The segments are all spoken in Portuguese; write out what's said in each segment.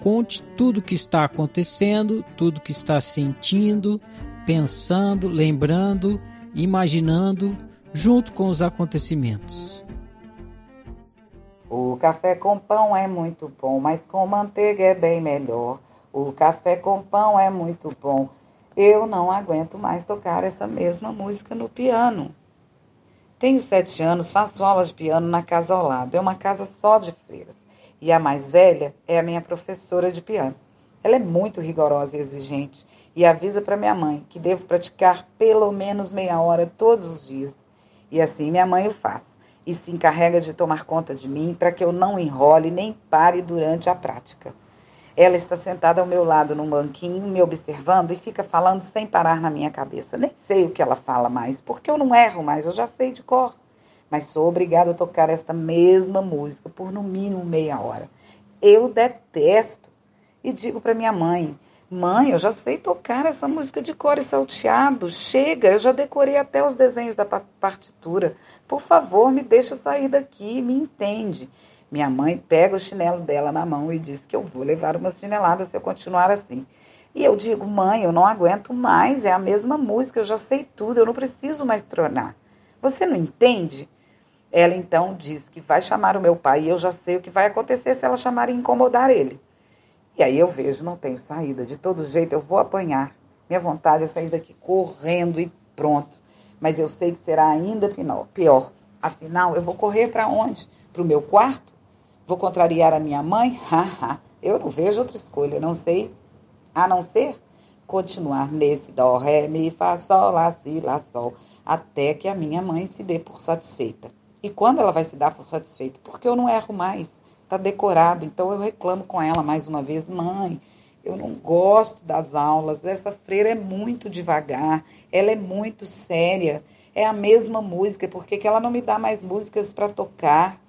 Conte tudo o que está acontecendo, tudo o que está sentindo, pensando, lembrando, imaginando, junto com os acontecimentos. O café com pão é muito bom, mas com manteiga é bem melhor. O café com pão é muito bom eu não aguento mais tocar essa mesma música no piano. Tenho sete anos, faço aula de piano na casa ao lado. É uma casa só de freiras. E a mais velha é a minha professora de piano. Ela é muito rigorosa e exigente e avisa para minha mãe que devo praticar pelo menos meia hora todos os dias. E assim minha mãe o faz e se encarrega de tomar conta de mim para que eu não enrole nem pare durante a prática. Ela está sentada ao meu lado num banquinho, me observando e fica falando sem parar na minha cabeça. Nem sei o que ela fala mais, porque eu não erro mais, eu já sei de cor. Mas sou obrigada a tocar esta mesma música por no mínimo meia hora. Eu detesto. E digo para minha mãe: Mãe, eu já sei tocar essa música de cor e salteado. Chega, eu já decorei até os desenhos da partitura. Por favor, me deixa sair daqui, me entende. Minha mãe pega o chinelo dela na mão e diz que eu vou levar uma chinelada se eu continuar assim. E eu digo, mãe, eu não aguento mais, é a mesma música, eu já sei tudo, eu não preciso mais tronar. Você não entende? Ela então diz que vai chamar o meu pai e eu já sei o que vai acontecer se ela chamar e incomodar ele. E aí eu vejo, não tenho saída, de todo jeito eu vou apanhar. Minha vontade é sair daqui correndo e pronto. Mas eu sei que será ainda pior. Afinal, eu vou correr para onde? Para o meu quarto? Vou contrariar a minha mãe? Haha, eu não vejo outra escolha, não sei, a não ser continuar nesse dó, ré, mi, fá, sol, lá, si, lá, sol, até que a minha mãe se dê por satisfeita. E quando ela vai se dar por satisfeita? Porque eu não erro mais, está decorado. Então eu reclamo com ela mais uma vez, mãe, eu não gosto das aulas, essa freira é muito devagar, ela é muito séria, é a mesma música, por que ela não me dá mais músicas para tocar?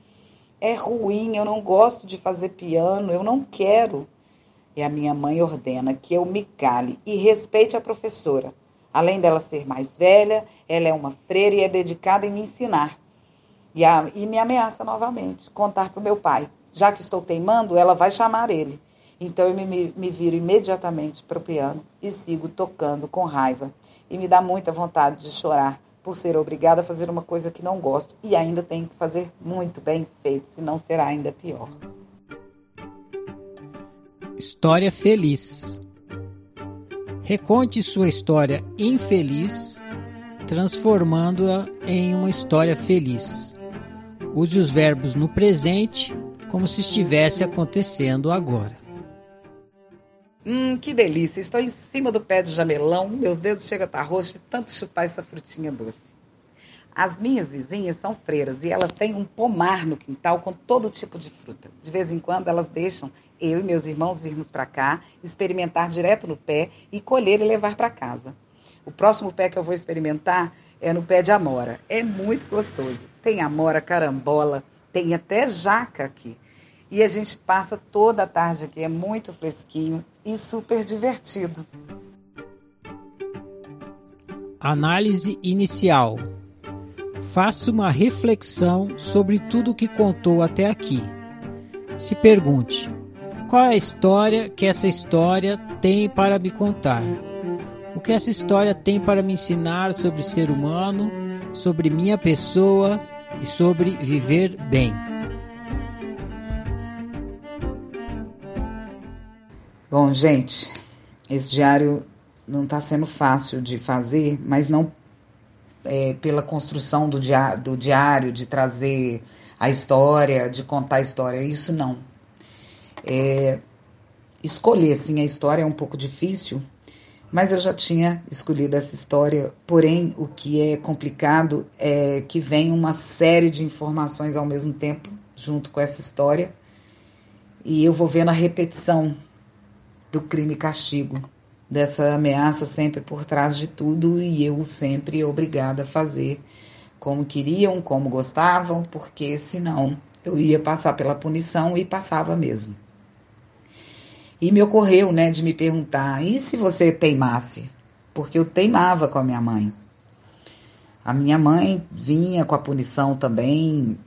é ruim, eu não gosto de fazer piano, eu não quero. E a minha mãe ordena que eu me cale e respeite a professora. Além dela ser mais velha, ela é uma freira e é dedicada em me ensinar. E, a, e me ameaça novamente, contar para o meu pai. Já que estou teimando, ela vai chamar ele. Então eu me, me, me viro imediatamente para o piano e sigo tocando com raiva. E me dá muita vontade de chorar por ser obrigada a fazer uma coisa que não gosto e ainda tenho que fazer muito bem feito, senão será ainda pior. História feliz. Reconte sua história infeliz, transformando-a em uma história feliz. Use os verbos no presente como se estivesse acontecendo agora. Hum, que delícia. Estou em cima do pé de jamelão, meus dedos chegam a estar roxos de tanto chupar essa frutinha doce. As minhas vizinhas são freiras e elas têm um pomar no quintal com todo tipo de fruta. De vez em quando elas deixam eu e meus irmãos virmos para cá, experimentar direto no pé e colher e levar para casa. O próximo pé que eu vou experimentar é no pé de amora. É muito gostoso. Tem amora, carambola, tem até jaca aqui. E a gente passa toda a tarde aqui, é muito fresquinho e super divertido. Análise inicial. Faça uma reflexão sobre tudo o que contou até aqui. Se pergunte: qual é a história que essa história tem para me contar? O que essa história tem para me ensinar sobre ser humano, sobre minha pessoa e sobre viver bem? Bom, gente, esse diário não está sendo fácil de fazer, mas não é, pela construção do diário, do diário, de trazer a história, de contar a história, isso não. É, escolher, sim, a história é um pouco difícil, mas eu já tinha escolhido essa história, porém, o que é complicado é que vem uma série de informações ao mesmo tempo, junto com essa história, e eu vou vendo a repetição do crime e castigo dessa ameaça sempre por trás de tudo e eu sempre obrigada a fazer como queriam, como gostavam, porque senão eu ia passar pela punição e passava mesmo. E me ocorreu, né, de me perguntar: e se você teimasse? Porque eu teimava com a minha mãe. A minha mãe vinha com a punição também,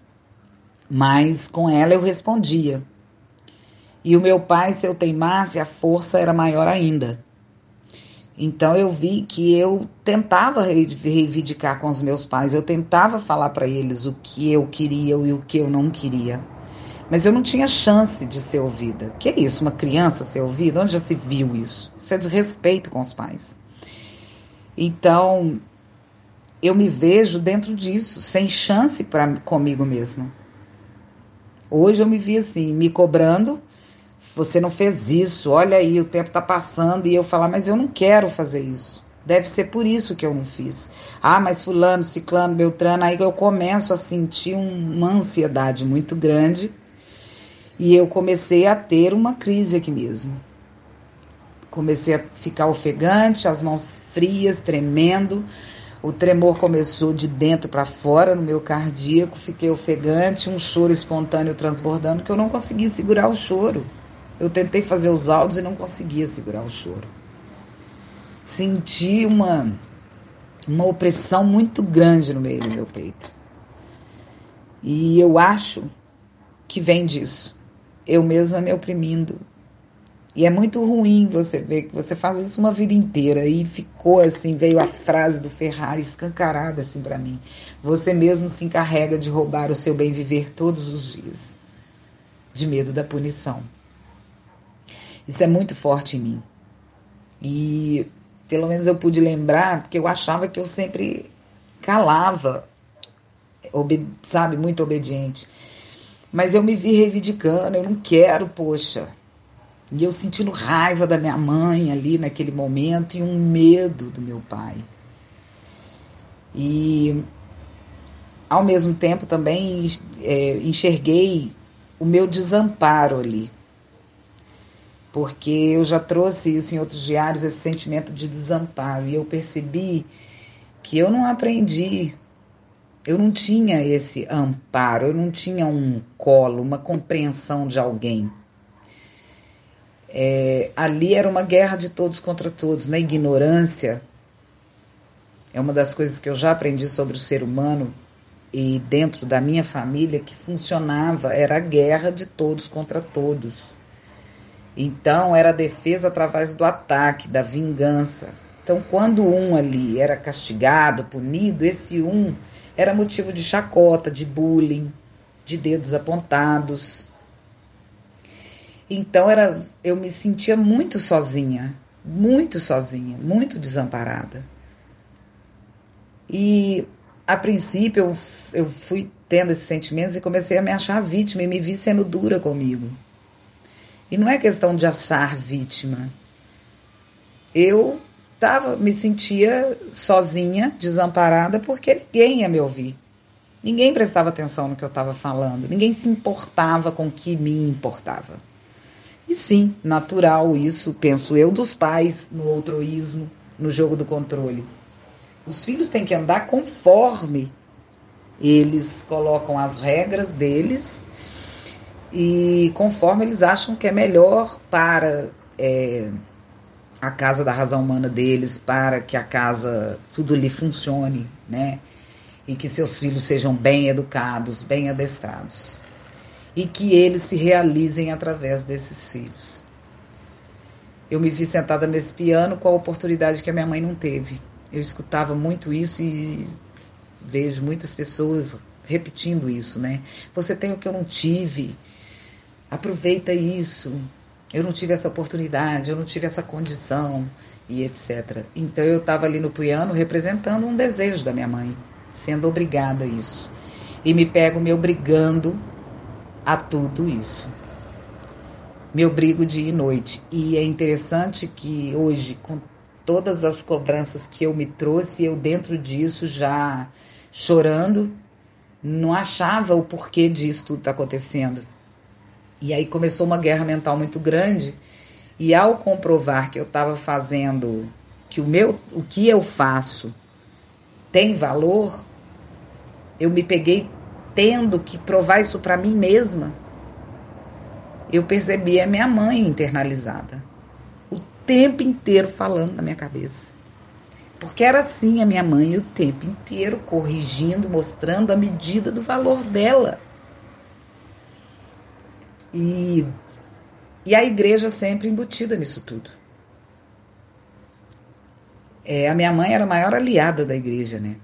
mas com ela eu respondia. E o meu pai, se eu teimasse, a força era maior ainda. Então eu vi que eu tentava reivindicar com os meus pais, eu tentava falar para eles o que eu queria e o que eu não queria. Mas eu não tinha chance de ser ouvida. Que é isso, uma criança ser ouvida? Onde já se viu isso? Isso é desrespeito com os pais. Então, eu me vejo dentro disso, sem chance para comigo mesma. Hoje eu me vi assim, me cobrando você não fez isso, olha aí, o tempo está passando, e eu falar, mas eu não quero fazer isso. Deve ser por isso que eu não fiz. Ah, mas fulano, ciclano, beltrano, aí eu começo a sentir uma ansiedade muito grande e eu comecei a ter uma crise aqui mesmo. Comecei a ficar ofegante, as mãos frias, tremendo. O tremor começou de dentro para fora no meu cardíaco, fiquei ofegante, um choro espontâneo transbordando que eu não consegui segurar o choro. Eu tentei fazer os áudios e não conseguia segurar o choro. Senti uma, uma opressão muito grande no meio do meu peito. E eu acho que vem disso. Eu mesma me oprimindo. E é muito ruim você ver que você faz isso uma vida inteira e ficou assim, veio a frase do Ferrari escancarada assim para mim. Você mesmo se encarrega de roubar o seu bem viver todos os dias, de medo da punição. Isso é muito forte em mim. E pelo menos eu pude lembrar, porque eu achava que eu sempre calava, sabe, muito obediente. Mas eu me vi reivindicando, eu não quero, poxa. E eu sentindo raiva da minha mãe ali naquele momento e um medo do meu pai. E ao mesmo tempo também é, enxerguei o meu desamparo ali porque eu já trouxe isso em outros diários, esse sentimento de desamparo, e eu percebi que eu não aprendi, eu não tinha esse amparo, eu não tinha um colo, uma compreensão de alguém. É, ali era uma guerra de todos contra todos, na ignorância. É uma das coisas que eu já aprendi sobre o ser humano e dentro da minha família que funcionava, era a guerra de todos contra todos. Então era a defesa através do ataque, da vingança. Então, quando um ali era castigado, punido, esse um era motivo de chacota, de bullying, de dedos apontados. Então era, eu me sentia muito sozinha, muito sozinha, muito desamparada. E a princípio eu, eu fui tendo esses sentimentos e comecei a me achar vítima e me vi sendo dura comigo. E não é questão de achar vítima. Eu tava, me sentia sozinha, desamparada, porque ninguém ia me ouvir. Ninguém prestava atenção no que eu estava falando, ninguém se importava com o que me importava. E sim, natural isso, penso eu, dos pais no outroísmo, no jogo do controle. Os filhos têm que andar conforme eles colocam as regras deles e conforme eles acham que é melhor para é, a casa da razão humana deles, para que a casa tudo lhe funcione, né? E que seus filhos sejam bem educados, bem adestrados. E que eles se realizem através desses filhos. Eu me vi sentada nesse piano com a oportunidade que a minha mãe não teve. Eu escutava muito isso e vejo muitas pessoas repetindo isso, né? Você tem o que eu não tive. Aproveita isso. Eu não tive essa oportunidade, eu não tive essa condição e etc. Então eu estava ali no piano representando um desejo da minha mãe, sendo obrigada a isso. E me pego me obrigando a tudo isso. Me obrigo dia e noite. E é interessante que hoje, com todas as cobranças que eu me trouxe, eu dentro disso já chorando, não achava o porquê disso tudo tá acontecendo. E aí começou uma guerra mental muito grande. E ao comprovar que eu estava fazendo, que o meu, o que eu faço tem valor, eu me peguei tendo que provar isso para mim mesma. Eu percebi a minha mãe internalizada o tempo inteiro falando na minha cabeça. Porque era assim a minha mãe o tempo inteiro corrigindo, mostrando a medida do valor dela. E, e a igreja sempre embutida nisso tudo. É, a minha mãe era a maior aliada da igreja, né?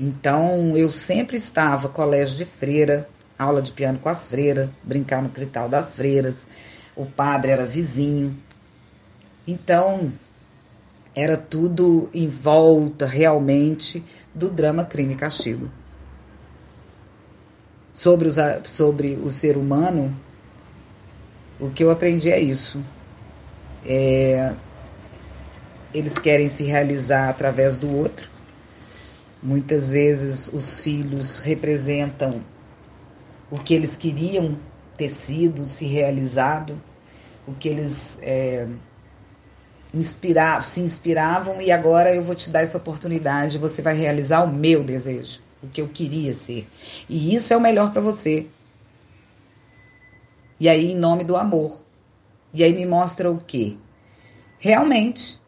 Então eu sempre estava colégio de freira, aula de piano com as freiras, brincar no quintal das freiras. O padre era vizinho. Então era tudo em volta realmente do drama crime e castigo. Sobre, os, sobre o ser humano, o que eu aprendi é isso. É, eles querem se realizar através do outro. Muitas vezes os filhos representam o que eles queriam ter sido, se realizado, o que eles é, se inspiravam e agora eu vou te dar essa oportunidade, você vai realizar o meu desejo, o que eu queria ser. E isso é o melhor para você. E aí, em nome do amor. E aí me mostra o quê? Realmente,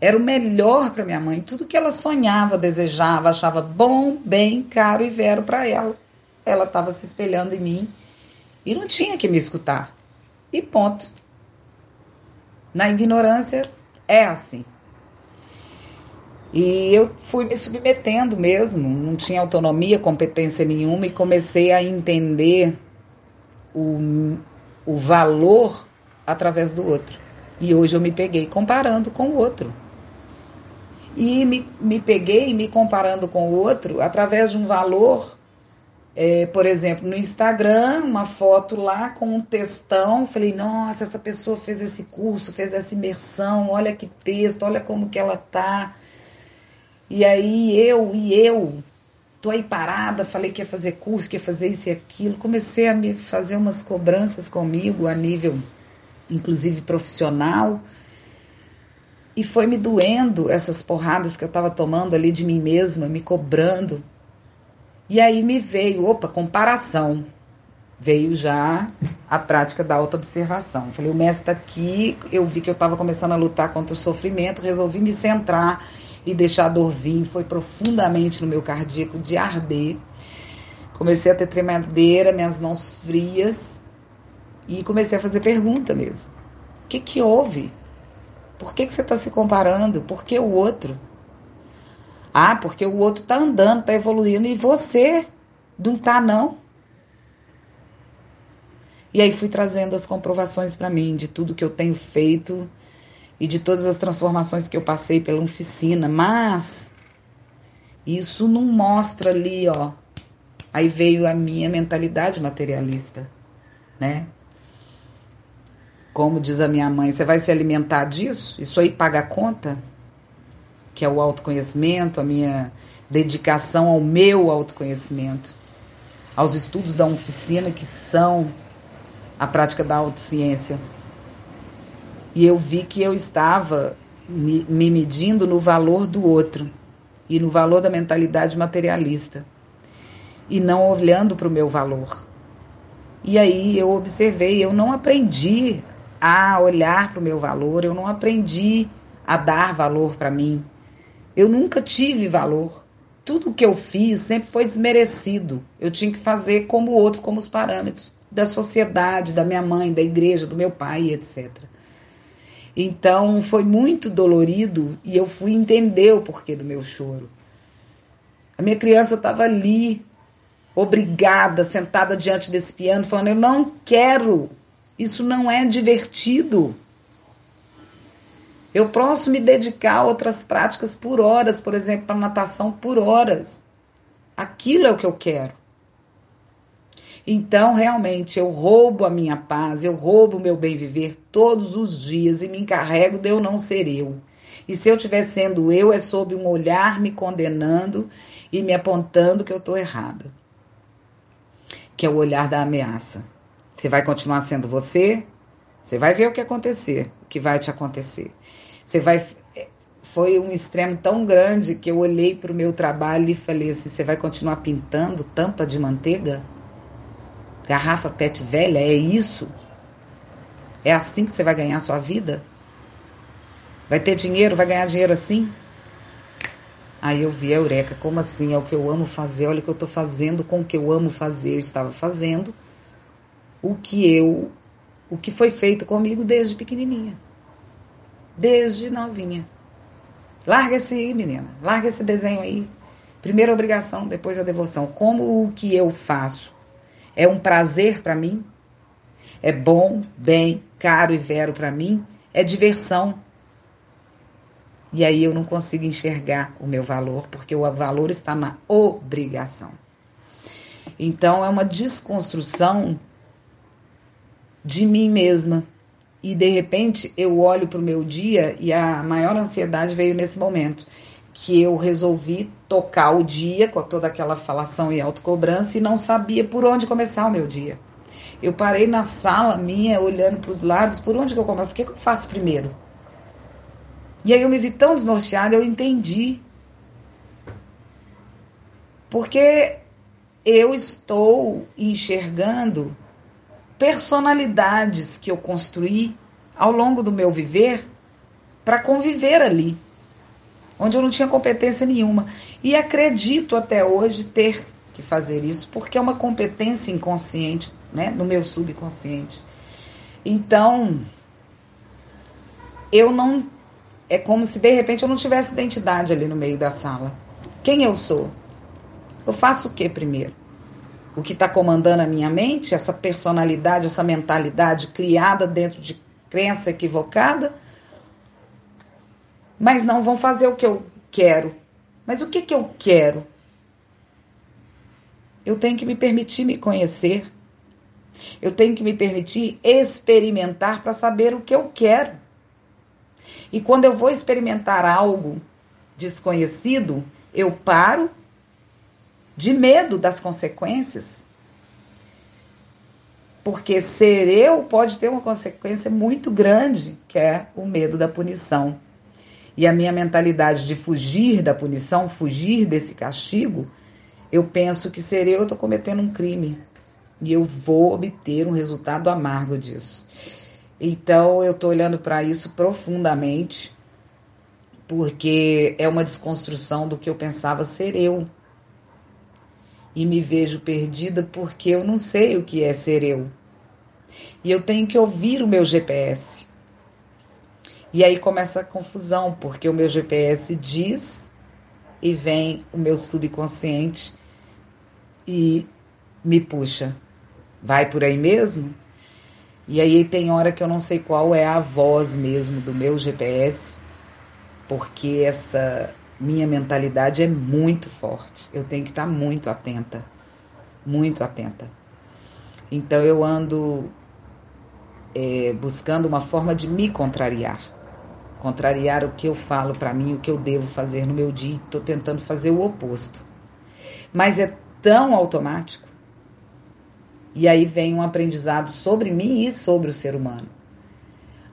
era o melhor para minha mãe. Tudo que ela sonhava, desejava, achava bom, bem, caro e vero para ela. Ela estava se espelhando em mim e não tinha que me escutar. E ponto. Na ignorância é assim. E eu fui me submetendo mesmo, não tinha autonomia, competência nenhuma e comecei a entender o, o valor através do outro. E hoje eu me peguei comparando com o outro. E me, me peguei me comparando com o outro através de um valor, é, por exemplo, no Instagram, uma foto lá com um textão. Falei, nossa, essa pessoa fez esse curso, fez essa imersão, olha que texto, olha como que ela tá. E aí eu, e eu, tô aí parada, falei que ia fazer curso, que ia fazer isso e aquilo. Comecei a me fazer umas cobranças comigo a nível, inclusive profissional. E foi me doendo essas porradas que eu estava tomando ali de mim mesma, me cobrando. E aí me veio, opa, comparação. Veio já a prática da autoobservação. Falei, o mestre tá aqui, eu vi que eu estava começando a lutar contra o sofrimento, resolvi me centrar e deixar a dor vir. Foi profundamente no meu cardíaco de arder. Comecei a ter tremedeira, minhas mãos frias. E comecei a fazer pergunta mesmo. O que, que houve? Por que, que você está se comparando? Por que o outro? Ah, porque o outro está andando, está evoluindo e você não está, não. E aí fui trazendo as comprovações para mim de tudo que eu tenho feito e de todas as transformações que eu passei pela oficina, mas isso não mostra ali, ó. Aí veio a minha mentalidade materialista, né? Como diz a minha mãe, você vai se alimentar disso? Isso aí paga a conta? Que é o autoconhecimento, a minha dedicação ao meu autoconhecimento, aos estudos da oficina que são a prática da autociência. E eu vi que eu estava me, me medindo no valor do outro e no valor da mentalidade materialista e não olhando para o meu valor. E aí eu observei, eu não aprendi a olhar para o meu valor, eu não aprendi a dar valor para mim. Eu nunca tive valor. Tudo que eu fiz sempre foi desmerecido. Eu tinha que fazer como o outro, como os parâmetros da sociedade, da minha mãe, da igreja, do meu pai, etc. Então foi muito dolorido e eu fui entender o porquê do meu choro. A minha criança estava ali, obrigada, sentada diante desse piano, falando: Eu não quero, isso não é divertido. Eu posso me dedicar a outras práticas por horas, por exemplo, para natação por horas. Aquilo é o que eu quero. Então, realmente, eu roubo a minha paz, eu roubo o meu bem viver todos os dias e me encarrego de eu não ser eu. E se eu estiver sendo eu, é sob um olhar me condenando e me apontando que eu estou errada. Que é o olhar da ameaça. Você vai continuar sendo você? Você vai ver o que acontecer, o que vai te acontecer. Você vai. Foi um extremo tão grande que eu olhei para o meu trabalho e falei assim: você vai continuar pintando tampa de manteiga? Garrafa PET velha? É isso? É assim que você vai ganhar sua vida? Vai ter dinheiro? Vai ganhar dinheiro assim? Aí eu vi a Eureka, como assim? É o que eu amo fazer, olha o que eu estou fazendo com o que eu amo fazer. Eu estava fazendo o que eu, o que foi feito comigo desde pequenininha desde novinha. Larga esse aí, menina. Larga esse desenho aí. Primeira obrigação, depois a devoção. Como o que eu faço é um prazer para mim? É bom, bem, caro e vero para mim? É diversão. E aí eu não consigo enxergar o meu valor, porque o valor está na obrigação. Então é uma desconstrução de mim mesma, e de repente eu olho para o meu dia e a maior ansiedade veio nesse momento. Que eu resolvi tocar o dia com toda aquela falação e autocobrança e não sabia por onde começar o meu dia. Eu parei na sala minha, olhando para os lados, por onde que eu começo? O que, que eu faço primeiro? E aí eu me vi tão desnorteada, eu entendi. Porque eu estou enxergando personalidades que eu construí ao longo do meu viver para conviver ali, onde eu não tinha competência nenhuma. E acredito até hoje ter que fazer isso, porque é uma competência inconsciente, né, no meu subconsciente. Então, eu não. É como se de repente eu não tivesse identidade ali no meio da sala. Quem eu sou? Eu faço o que primeiro? o que está comandando a minha mente, essa personalidade, essa mentalidade criada dentro de crença equivocada, mas não vão fazer o que eu quero. Mas o que, que eu quero? Eu tenho que me permitir me conhecer. Eu tenho que me permitir experimentar para saber o que eu quero. E quando eu vou experimentar algo desconhecido, eu paro de medo das consequências. Porque ser eu pode ter uma consequência muito grande, que é o medo da punição. E a minha mentalidade de fugir da punição, fugir desse castigo, eu penso que ser eu, estou cometendo um crime. E eu vou obter um resultado amargo disso. Então eu estou olhando para isso profundamente, porque é uma desconstrução do que eu pensava ser eu e me vejo perdida porque eu não sei o que é ser eu. E eu tenho que ouvir o meu GPS. E aí começa a confusão, porque o meu GPS diz e vem o meu subconsciente e me puxa. Vai por aí mesmo? E aí tem hora que eu não sei qual é a voz mesmo do meu GPS, porque essa minha mentalidade é muito forte. Eu tenho que estar muito atenta. Muito atenta. Então eu ando é, buscando uma forma de me contrariar. Contrariar o que eu falo para mim, o que eu devo fazer no meu dia. Estou tentando fazer o oposto. Mas é tão automático. E aí vem um aprendizado sobre mim e sobre o ser humano.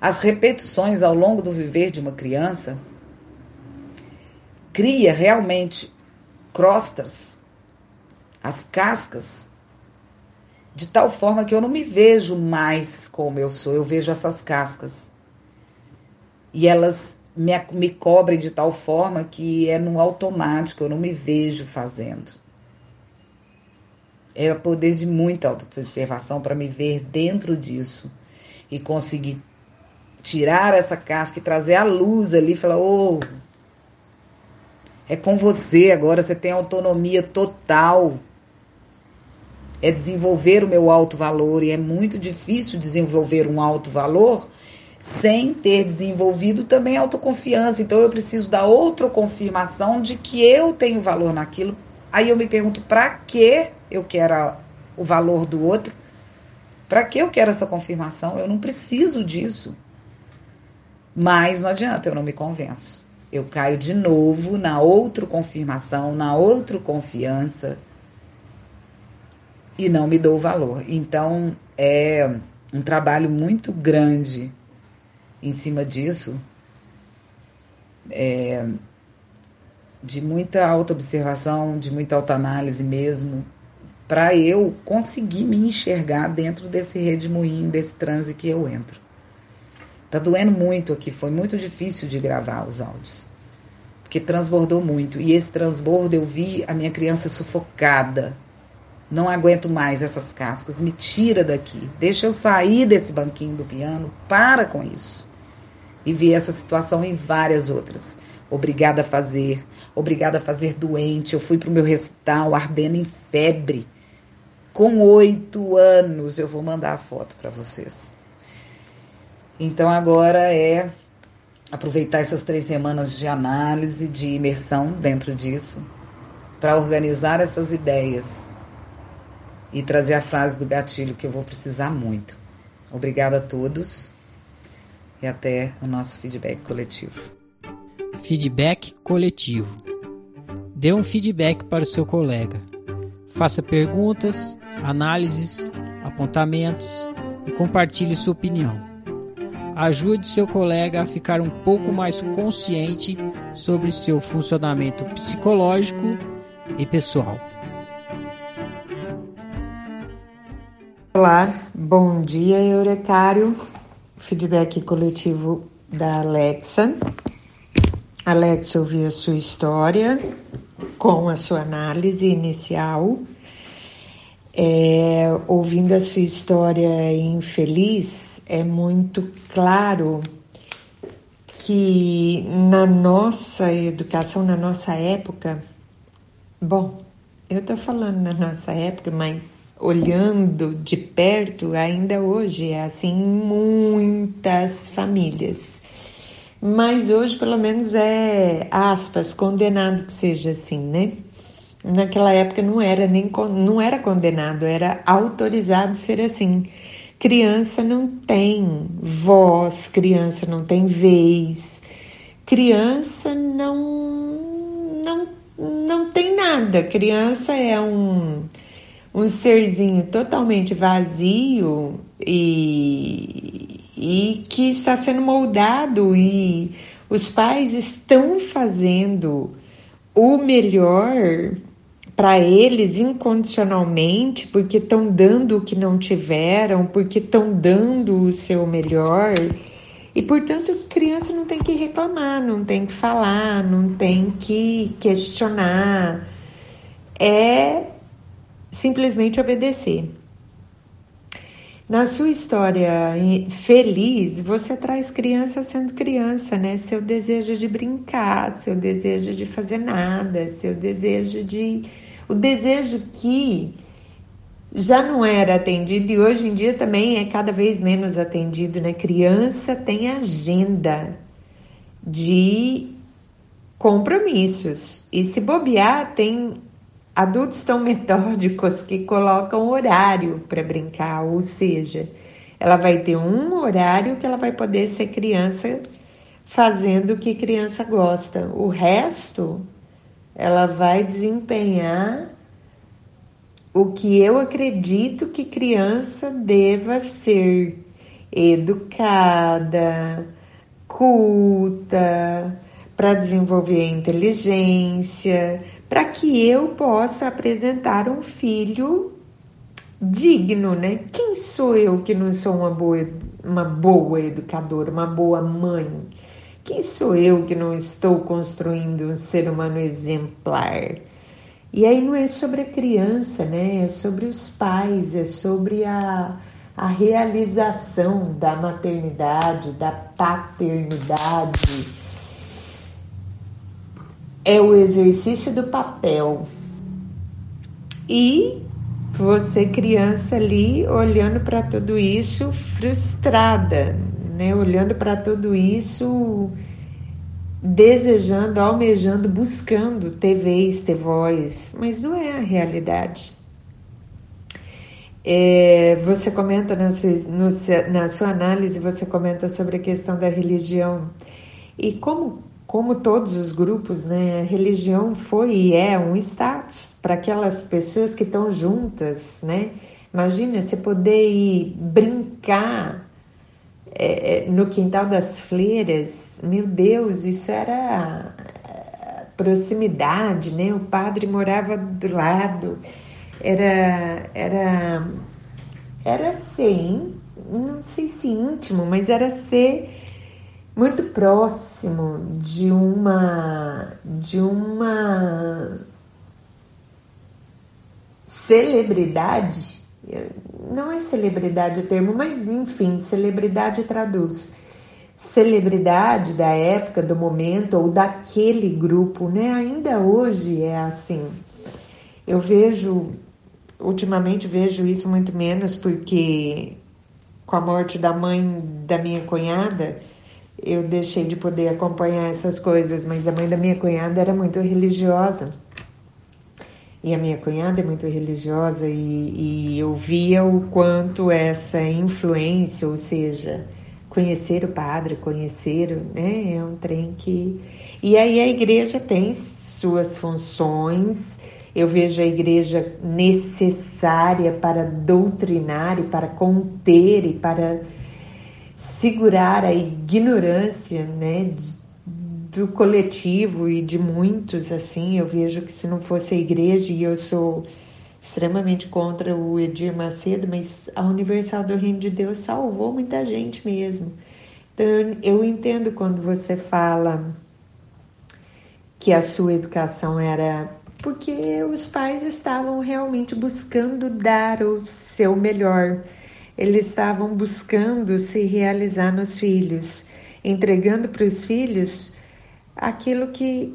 As repetições ao longo do viver de uma criança cria realmente crostas, as cascas de tal forma que eu não me vejo mais como eu sou, eu vejo essas cascas. E elas me, me cobrem de tal forma que é no automático, eu não me vejo fazendo. É o poder de muita autoobservação para me ver dentro disso e conseguir tirar essa casca e trazer a luz ali e falar: ô, oh, é com você agora, você tem autonomia total. É desenvolver o meu alto valor e é muito difícil desenvolver um alto valor sem ter desenvolvido também autoconfiança. Então eu preciso da outra confirmação de que eu tenho valor naquilo. Aí eu me pergunto para que eu quero o valor do outro? Para que eu quero essa confirmação? Eu não preciso disso. Mas não adianta, eu não me convenço eu caio de novo na outra confirmação, na outra confiança e não me dou valor. Então é um trabalho muito grande em cima disso, é, de muita autoobservação, de muita autoanálise mesmo, para eu conseguir me enxergar dentro desse redemoinho, desse transe que eu entro. Tá doendo muito aqui, foi muito difícil de gravar os áudios. Porque transbordou muito. E esse transbordo eu vi a minha criança sufocada. Não aguento mais essas cascas. Me tira daqui. Deixa eu sair desse banquinho do piano. Para com isso. E vi essa situação em várias outras. Obrigada a fazer. Obrigada a fazer doente. Eu fui pro meu recital ardendo em febre. Com oito anos. Eu vou mandar a foto para vocês. Então agora é aproveitar essas três semanas de análise, de imersão dentro disso, para organizar essas ideias e trazer a frase do gatilho que eu vou precisar muito. Obrigada a todos e até o nosso feedback coletivo. Feedback coletivo. Dê um feedback para o seu colega. Faça perguntas, análises, apontamentos e compartilhe sua opinião ajude seu colega a ficar um pouco mais consciente sobre seu funcionamento psicológico e pessoal. Olá, bom dia, Eurecário. Feedback coletivo da Alexa. Alexa ouviu a sua história com a sua análise inicial. É, ouvindo a sua história infeliz, é muito claro que na nossa educação, na nossa época, bom, eu estou falando na nossa época, mas olhando de perto, ainda hoje é assim muitas famílias. Mas hoje, pelo menos, é aspas, condenado que seja assim, né? Naquela época não era nem não era condenado, era autorizado ser assim. Criança não tem voz, criança não tem vez, criança não, não, não tem nada. Criança é um, um serzinho totalmente vazio e, e que está sendo moldado e os pais estão fazendo o melhor para eles incondicionalmente, porque estão dando o que não tiveram, porque estão dando o seu melhor. E portanto, criança não tem que reclamar, não tem que falar, não tem que questionar. É simplesmente obedecer. Na sua história feliz, você traz criança sendo criança, né? Seu desejo de brincar, seu desejo de fazer nada, seu desejo de o desejo que já não era atendido e hoje em dia também é cada vez menos atendido, né? Criança tem agenda de compromissos e se bobear tem adultos tão metódicos que colocam horário para brincar, ou seja, ela vai ter um horário que ela vai poder ser criança fazendo o que criança gosta. O resto ela vai desempenhar o que eu acredito que criança deva ser educada, culta, para desenvolver a inteligência, para que eu possa apresentar um filho digno, né? Quem sou eu que não sou uma boa, uma boa educadora, uma boa mãe? Quem sou eu que não estou construindo um ser humano exemplar? E aí não é sobre a criança, né? É sobre os pais, é sobre a, a realização da maternidade, da paternidade. É o exercício do papel. E você, criança, ali olhando para tudo isso, frustrada, né? Olhando para tudo isso desejando, almejando, buscando ter vez, ter voz, mas não é a realidade. É, você comenta na sua, no, na sua análise, você comenta sobre a questão da religião. E como, como todos os grupos, né, a religião foi e é um status para aquelas pessoas que estão juntas, né? Imagina você poder ir brincar é, é, no quintal das fleiras, meu Deus, isso era proximidade, né? O padre morava do lado, era era era ser, não sei se íntimo, mas era ser muito próximo de uma de uma celebridade não é celebridade o termo, mas enfim, celebridade traduz celebridade da época, do momento ou daquele grupo, né? Ainda hoje é assim. Eu vejo, ultimamente vejo isso muito menos porque com a morte da mãe da minha cunhada, eu deixei de poder acompanhar essas coisas, mas a mãe da minha cunhada era muito religiosa. E a minha cunhada é muito religiosa e, e eu via o quanto essa influência, ou seja, conhecer o padre, conhecer, né, é um trem que. E aí a igreja tem suas funções, eu vejo a igreja necessária para doutrinar e para conter e para segurar a ignorância, né, do coletivo e de muitos, assim, eu vejo que se não fosse a igreja, e eu sou extremamente contra o Edir Macedo, mas a Universal do Reino de Deus salvou muita gente mesmo. Então, eu entendo quando você fala que a sua educação era porque os pais estavam realmente buscando dar o seu melhor. Eles estavam buscando se realizar nos filhos, entregando para os filhos aquilo que,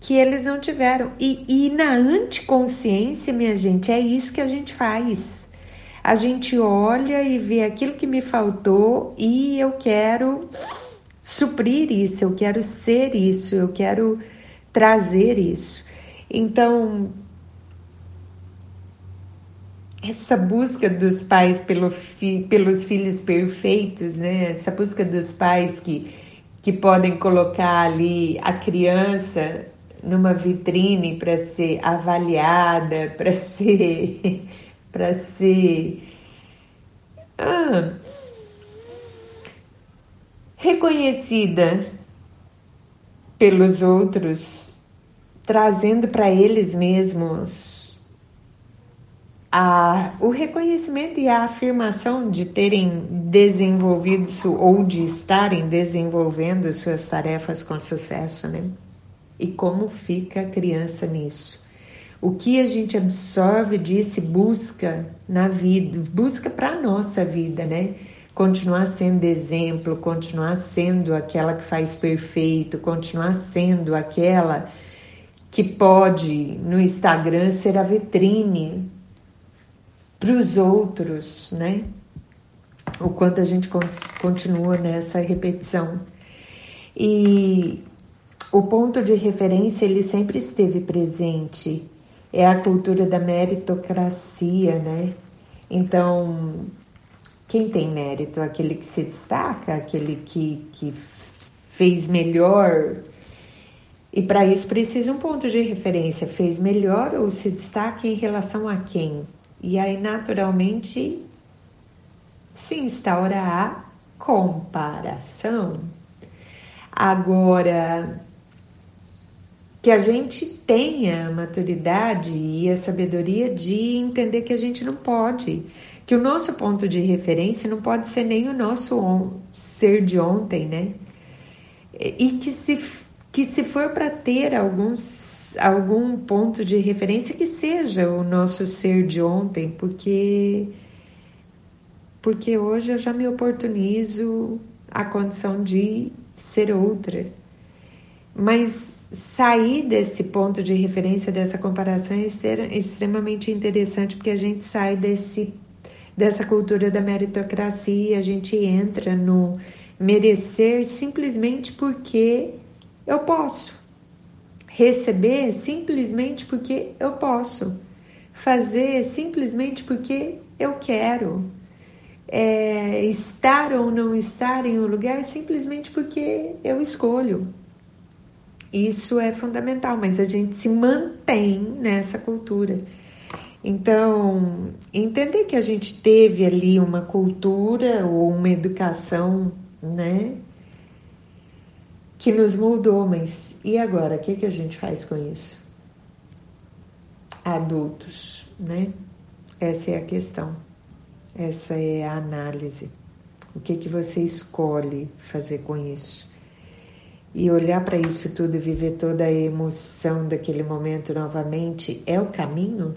que eles não tiveram. E, e na anticonsciência, minha gente, é isso que a gente faz. A gente olha e vê aquilo que me faltou e eu quero suprir isso, eu quero ser isso, eu quero trazer isso. Então, essa busca dos pais pelo fi, pelos filhos perfeitos, né? Essa busca dos pais que que podem colocar ali a criança numa vitrine para ser avaliada, para ser para ser ah, reconhecida pelos outros, trazendo para eles mesmos a, o reconhecimento e a afirmação de terem desenvolvido ou de estarem desenvolvendo suas tarefas com sucesso, né? E como fica a criança nisso? O que a gente absorve disso busca na vida, busca para a nossa vida, né? Continuar sendo exemplo, continuar sendo aquela que faz perfeito, continuar sendo aquela que pode no Instagram ser a vitrine para os outros, né? O quanto a gente continua nessa repetição. E o ponto de referência ele sempre esteve presente. É a cultura da meritocracia, né? Então, quem tem mérito? Aquele que se destaca, aquele que, que fez melhor. E para isso precisa um ponto de referência. Fez melhor ou se destaca em relação a quem? E aí, naturalmente, se instaura a comparação. Agora, que a gente tenha a maturidade e a sabedoria de entender que a gente não pode, que o nosso ponto de referência não pode ser nem o nosso ser de ontem, né? E que se, que se for para ter alguns, algum ponto de referência, que seja o nosso ser de ontem, porque, porque hoje eu já me oportunizo a condição de ser outra. Mas sair desse ponto de referência, dessa comparação, é extremamente interessante, porque a gente sai desse, dessa cultura da meritocracia, a gente entra no merecer simplesmente porque eu posso, receber simplesmente porque eu posso, fazer simplesmente porque eu quero. É, estar ou não estar em um lugar simplesmente porque eu escolho. Isso é fundamental, mas a gente se mantém nessa cultura. Então, entender que a gente teve ali uma cultura ou uma educação, né, que nos moldou, mas e agora? O que, que a gente faz com isso? Adultos, né? Essa é a questão, essa é a análise. O que, que você escolhe fazer com isso? E olhar para isso tudo e viver toda a emoção daquele momento novamente é o caminho?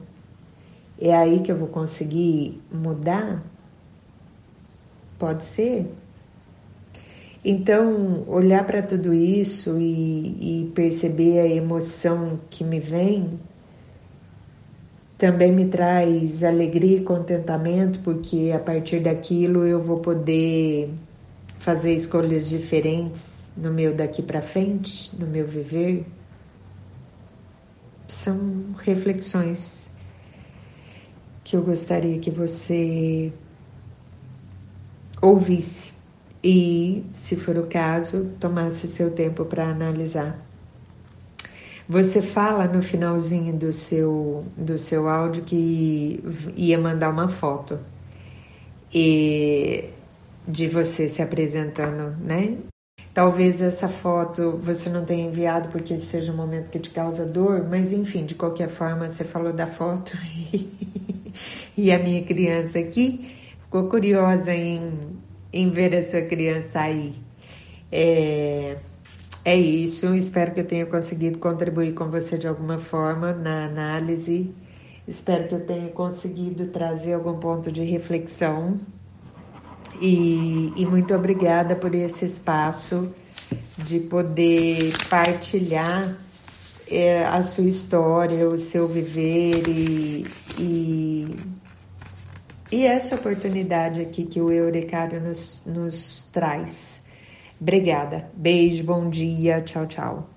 É aí que eu vou conseguir mudar? Pode ser? Então, olhar para tudo isso e, e, perceber a emoção que me vem também me traz alegria e contentamento, porque a partir daquilo eu vou poder fazer escolhas diferentes no meu daqui para frente, no meu viver, são reflexões que eu gostaria que você ouvisse e, se for o caso, tomasse seu tempo para analisar. Você fala no finalzinho do seu, do seu áudio que ia mandar uma foto e de você se apresentando, né? Talvez essa foto você não tenha enviado porque seja um momento que te causa dor, mas enfim, de qualquer forma, você falou da foto e a minha criança aqui ficou curiosa em, em ver a sua criança aí. É, é isso, espero que eu tenha conseguido contribuir com você de alguma forma na análise. Espero que eu tenha conseguido trazer algum ponto de reflexão e, e muito obrigada por esse espaço de poder partilhar é, a sua história, o seu viver e, e, e essa oportunidade aqui que o Eurecário nos, nos traz. Obrigada. Beijo, bom dia, tchau, tchau.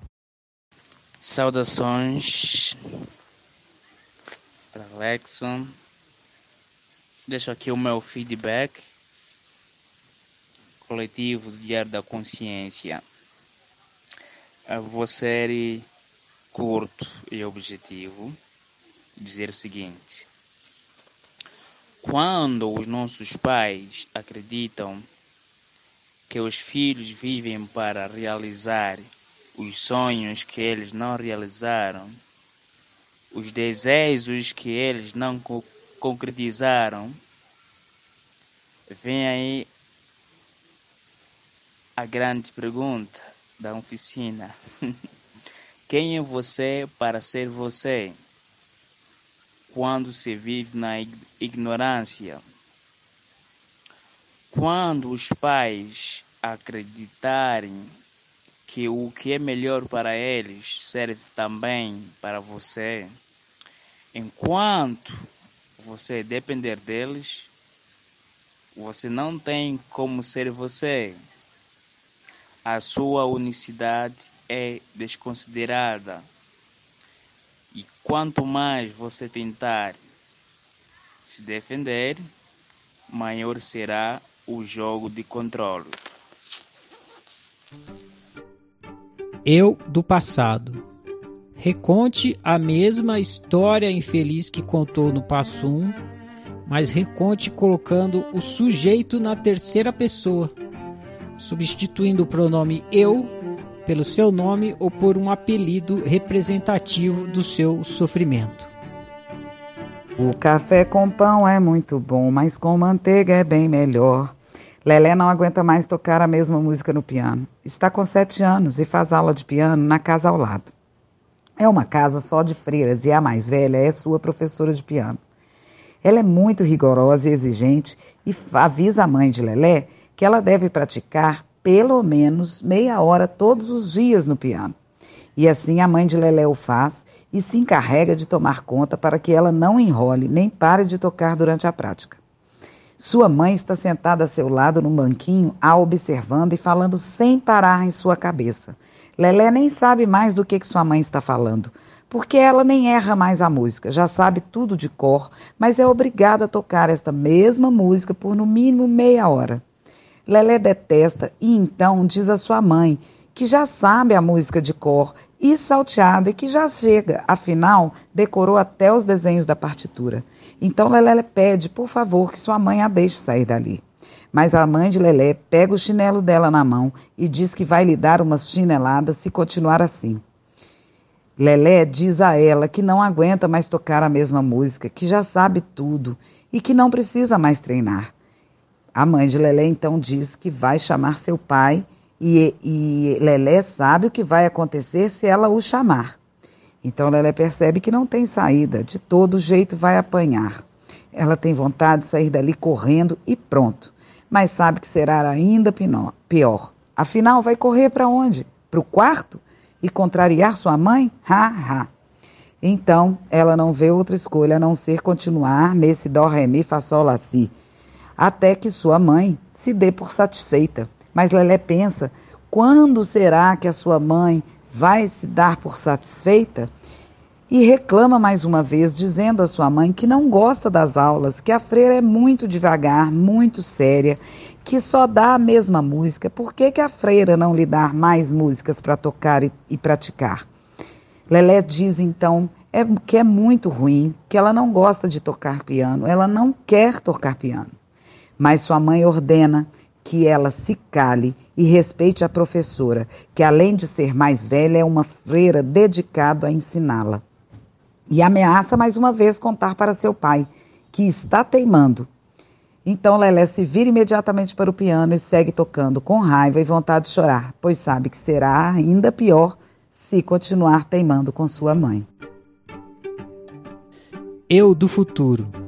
Saudações para Alexon. Deixo aqui o meu feedback coletivo do Diário da Consciência. Vou ser curto e objetivo. Dizer o seguinte: quando os nossos pais acreditam que os filhos vivem para realizar os sonhos que eles não realizaram, os desejos que eles não concretizaram, vem aí a grande pergunta da oficina: quem é você para ser você? Quando se vive na ignorância, quando os pais acreditarem que o que é melhor para eles serve também para você, enquanto você depender deles, você não tem como ser você a sua unicidade é desconsiderada. E quanto mais você tentar se defender, maior será o jogo de controle. Eu do passado. Reconte a mesma história infeliz que contou no passo 1, mas reconte colocando o sujeito na terceira pessoa substituindo o pronome eu pelo seu nome ou por um apelido representativo do seu sofrimento. O café com pão é muito bom, mas com manteiga é bem melhor. Lelé não aguenta mais tocar a mesma música no piano. Está com sete anos e faz aula de piano na casa ao lado. É uma casa só de freiras e a mais velha é sua professora de piano. Ela é muito rigorosa e exigente e avisa a mãe de Lelé que ela deve praticar pelo menos meia hora todos os dias no piano. E assim a mãe de Lelé o faz e se encarrega de tomar conta para que ela não enrole nem pare de tocar durante a prática. Sua mãe está sentada a seu lado no banquinho, a observando e falando sem parar em sua cabeça. Lelé nem sabe mais do que, que sua mãe está falando, porque ela nem erra mais a música, já sabe tudo de cor, mas é obrigada a tocar esta mesma música por no mínimo meia hora. Lelé detesta e então diz à sua mãe que já sabe a música de cor e salteada e que já chega, afinal, decorou até os desenhos da partitura. Então Lelé pede, por favor, que sua mãe a deixe sair dali. Mas a mãe de Lelé pega o chinelo dela na mão e diz que vai lhe dar umas chineladas se continuar assim. Lelé diz a ela que não aguenta mais tocar a mesma música, que já sabe tudo e que não precisa mais treinar. A mãe de Lelé então diz que vai chamar seu pai e, e Lelé sabe o que vai acontecer se ela o chamar. Então Lelé percebe que não tem saída, de todo jeito vai apanhar. Ela tem vontade de sair dali correndo e pronto, mas sabe que será ainda pior. Afinal, vai correr para onde? Para o quarto? E contrariar sua mãe? Ha, ha. Então, ela não vê outra escolha a não ser continuar nesse dó, ré, mi, fá, sol, lá, si até que sua mãe se dê por satisfeita. Mas Lelé pensa: quando será que a sua mãe vai se dar por satisfeita? E reclama mais uma vez, dizendo à sua mãe que não gosta das aulas, que a freira é muito devagar, muito séria, que só dá a mesma música. Por que, que a freira não lhe dá mais músicas para tocar e, e praticar? Lelé diz então é, que é muito ruim, que ela não gosta de tocar piano, ela não quer tocar piano. Mas sua mãe ordena que ela se cale e respeite a professora, que além de ser mais velha, é uma freira dedicada a ensiná-la. E ameaça mais uma vez contar para seu pai, que está teimando. Então Lelé se vira imediatamente para o piano e segue tocando com raiva e vontade de chorar, pois sabe que será ainda pior se continuar teimando com sua mãe. Eu do futuro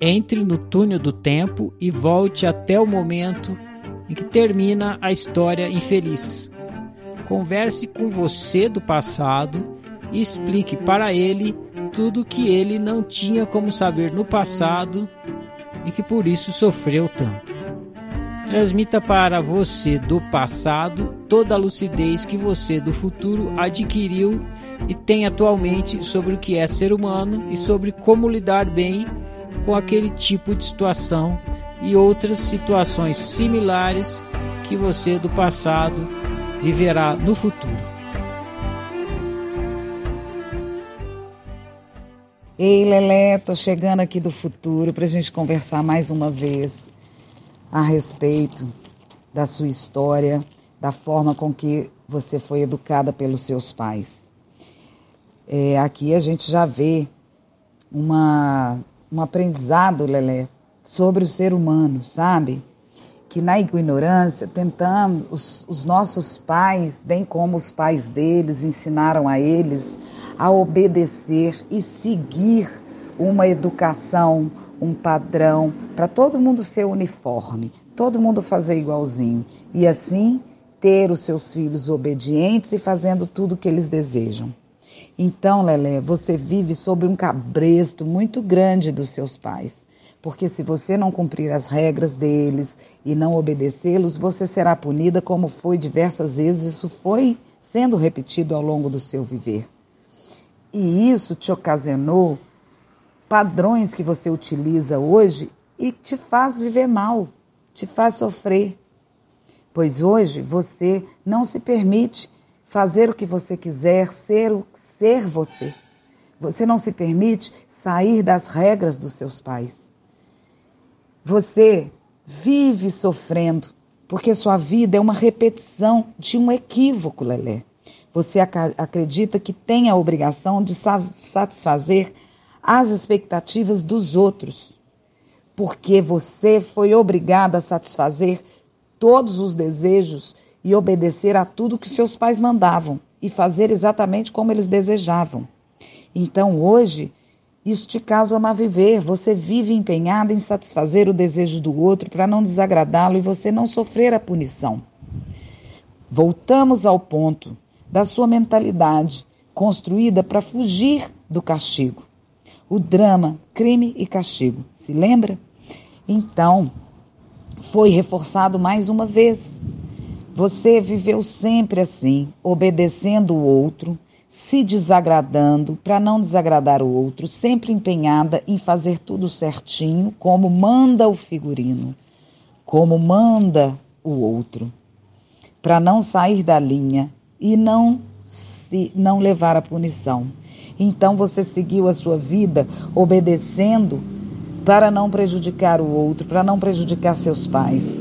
entre no túnel do tempo e volte até o momento em que termina a história infeliz. Converse com você do passado e explique para ele tudo que ele não tinha como saber no passado e que por isso sofreu tanto. Transmita para você do passado toda a lucidez que você do futuro adquiriu e tem atualmente sobre o que é ser humano e sobre como lidar bem com aquele tipo de situação e outras situações similares que você do passado viverá no futuro. Ei, Lelé, tô chegando aqui do futuro para a gente conversar mais uma vez a respeito da sua história, da forma com que você foi educada pelos seus pais. É, aqui a gente já vê uma um aprendizado, Lelé, sobre o ser humano, sabe? Que na ignorância tentamos, os, os nossos pais, bem como os pais deles, ensinaram a eles a obedecer e seguir uma educação, um padrão, para todo mundo ser uniforme, todo mundo fazer igualzinho. E assim ter os seus filhos obedientes e fazendo tudo o que eles desejam. Então, Lelé, você vive sob um cabresto muito grande dos seus pais. Porque se você não cumprir as regras deles e não obedecê-los, você será punida como foi diversas vezes, isso foi sendo repetido ao longo do seu viver. E isso te ocasionou padrões que você utiliza hoje e te faz viver mal, te faz sofrer. Pois hoje você não se permite fazer o que você quiser, ser o ser você. Você não se permite sair das regras dos seus pais. Você vive sofrendo Porque sua vida é uma repetição de um equívoco, Lelé. Você acredita que tem a obrigação de satisfazer as expectativas dos outros, porque você foi obrigada a satisfazer todos os desejos e obedecer a tudo que seus pais mandavam e fazer exatamente como eles desejavam. Então hoje, isso te causa mal viver. Você vive empenhada em satisfazer o desejo do outro para não desagradá-lo e você não sofrer a punição. Voltamos ao ponto da sua mentalidade, construída para fugir do castigo. O drama, crime e castigo. Se lembra? Então, foi reforçado mais uma vez. Você viveu sempre assim, obedecendo o outro, se desagradando para não desagradar o outro, sempre empenhada em fazer tudo certinho, como manda o figurino, como manda o outro, para não sair da linha e não se não levar a punição. Então você seguiu a sua vida obedecendo para não prejudicar o outro, para não prejudicar seus pais,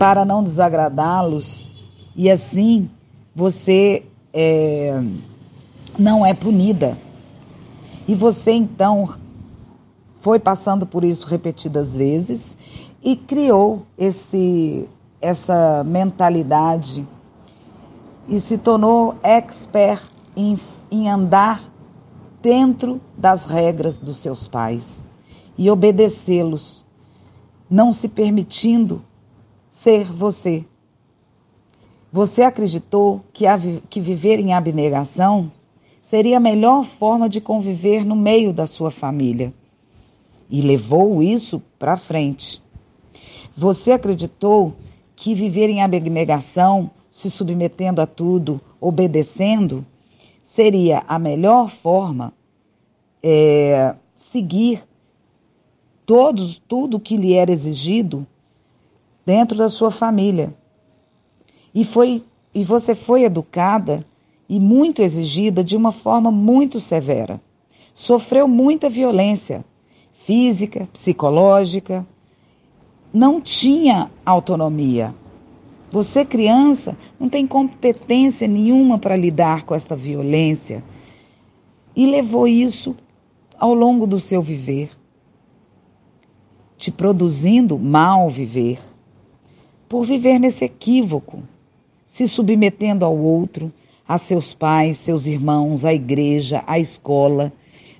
para não desagradá-los e assim você é, não é punida. E você então foi passando por isso repetidas vezes e criou esse essa mentalidade e se tornou expert em, em andar dentro das regras dos seus pais e obedecê-los, não se permitindo ser você. Você acreditou que, a, que viver em abnegação seria a melhor forma de conviver no meio da sua família e levou isso para frente. Você acreditou que viver em abnegação se submetendo a tudo, obedecendo, seria a melhor forma é, seguir todos, tudo que lhe era exigido dentro da sua família. E, foi, e você foi educada e muito exigida de uma forma muito severa. Sofreu muita violência física, psicológica, não tinha autonomia. Você, criança, não tem competência nenhuma para lidar com esta violência e levou isso ao longo do seu viver, te produzindo mal viver, por viver nesse equívoco, se submetendo ao outro, a seus pais, seus irmãos, à igreja, à escola,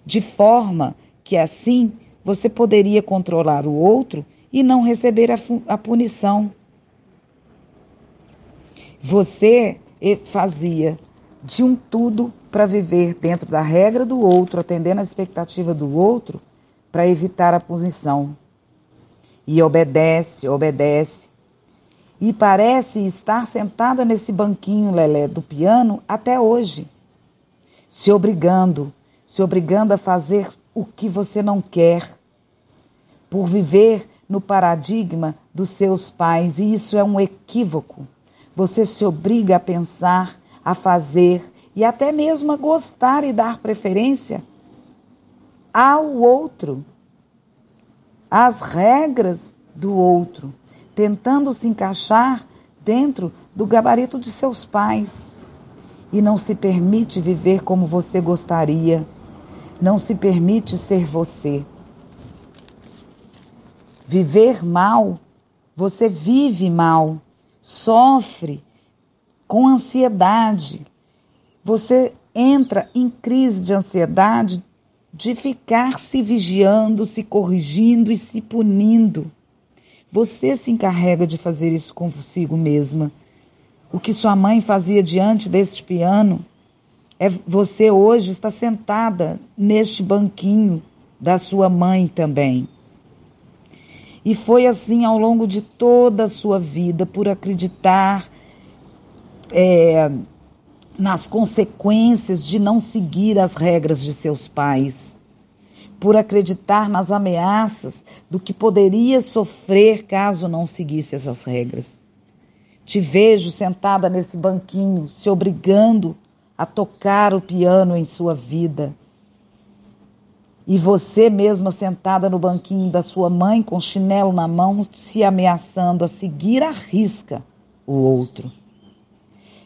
de forma que assim você poderia controlar o outro e não receber a, a punição você fazia de um tudo para viver dentro da regra do outro, atendendo a expectativa do outro, para evitar a punição. E obedece, obedece. E parece estar sentada nesse banquinho, Lelé, do piano até hoje, se obrigando, se obrigando a fazer o que você não quer, por viver no paradigma dos seus pais, e isso é um equívoco. Você se obriga a pensar, a fazer e até mesmo a gostar e dar preferência ao outro, às regras do outro, tentando se encaixar dentro do gabarito de seus pais e não se permite viver como você gostaria, não se permite ser você. Viver mal, você vive mal sofre com ansiedade. Você entra em crise de ansiedade de ficar se vigiando, se corrigindo e se punindo. Você se encarrega de fazer isso consigo mesma. O que sua mãe fazia diante deste piano, é você hoje está sentada neste banquinho da sua mãe também. E foi assim ao longo de toda a sua vida, por acreditar é, nas consequências de não seguir as regras de seus pais, por acreditar nas ameaças do que poderia sofrer caso não seguisse essas regras. Te vejo sentada nesse banquinho, se obrigando a tocar o piano em sua vida. E você mesma sentada no banquinho da sua mãe com chinelo na mão, se ameaçando a seguir à risca o outro.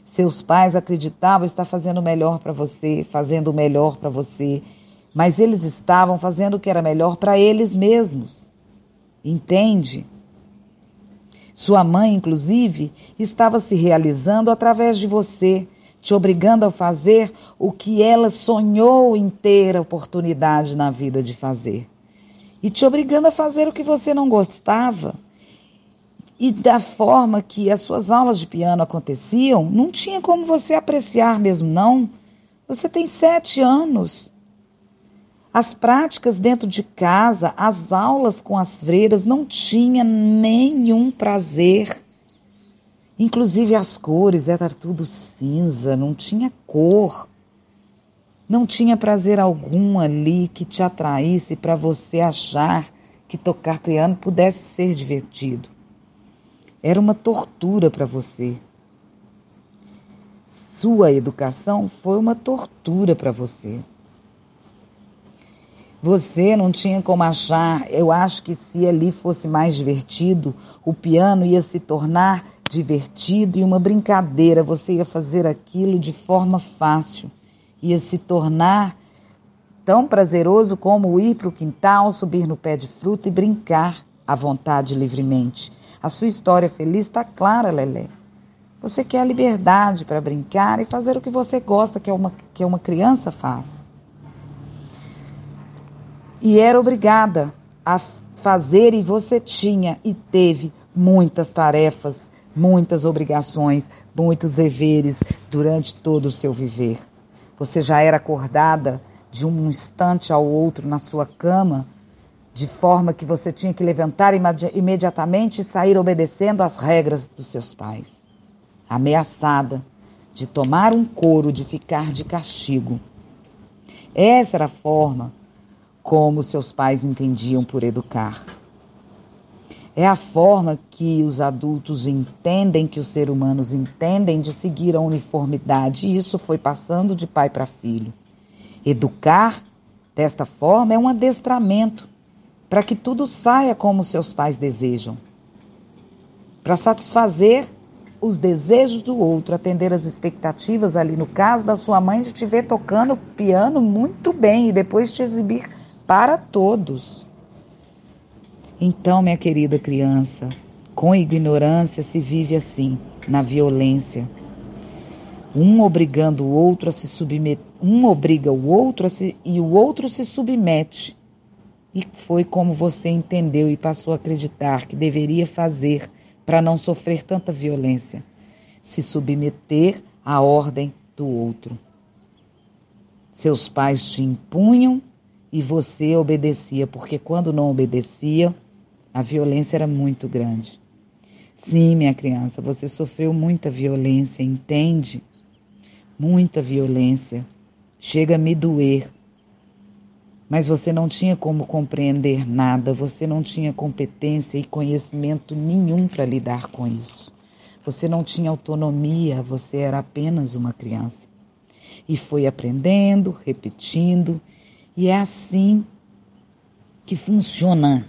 Seus pais acreditavam estar fazendo o melhor para você, fazendo o melhor para você, mas eles estavam fazendo o que era melhor para eles mesmos. Entende? Sua mãe, inclusive, estava se realizando através de você, te obrigando a fazer o que ela sonhou em ter a oportunidade na vida de fazer. E te obrigando a fazer o que você não gostava. E da forma que as suas aulas de piano aconteciam, não tinha como você apreciar mesmo, não. Você tem sete anos. As práticas dentro de casa, as aulas com as freiras, não tinha nenhum prazer. Inclusive as cores, era tudo cinza, não tinha cor. Não tinha prazer algum ali que te atraísse para você achar que tocar piano pudesse ser divertido. Era uma tortura para você. Sua educação foi uma tortura para você. Você não tinha como achar. Eu acho que se ali fosse mais divertido, o piano ia se tornar divertido e uma brincadeira. Você ia fazer aquilo de forma fácil. Ia se tornar tão prazeroso como ir para o quintal, subir no pé de fruta e brincar à vontade livremente. A sua história feliz está clara, Lelé. Você quer a liberdade para brincar e fazer o que você gosta, que é uma, que uma criança faz. E era obrigada a fazer, e você tinha e teve muitas tarefas, muitas obrigações, muitos deveres durante todo o seu viver. Você já era acordada de um instante ao outro na sua cama de forma que você tinha que levantar imediatamente e sair obedecendo às regras dos seus pais. Ameaçada de tomar um couro, de ficar de castigo. Essa era a forma como seus pais entendiam por educar. É a forma que os adultos entendem, que os seres humanos entendem de seguir a uniformidade, e isso foi passando de pai para filho. Educar desta forma é um adestramento para que tudo saia como seus pais desejam. Para satisfazer os desejos do outro, atender as expectativas ali, no caso da sua mãe, de te ver tocando piano muito bem e depois te exibir para todos. Então, minha querida criança, com ignorância se vive assim, na violência. Um obrigando o outro a se submeter, um obriga o outro a se, e o outro se submete e foi como você entendeu e passou a acreditar que deveria fazer para não sofrer tanta violência? Se submeter à ordem do outro. Seus pais te impunham e você obedecia, porque quando não obedecia, a violência era muito grande. Sim, minha criança, você sofreu muita violência, entende? Muita violência. Chega a me doer mas você não tinha como compreender nada, você não tinha competência e conhecimento nenhum para lidar com isso. Você não tinha autonomia, você era apenas uma criança. E foi aprendendo, repetindo, e é assim que funciona.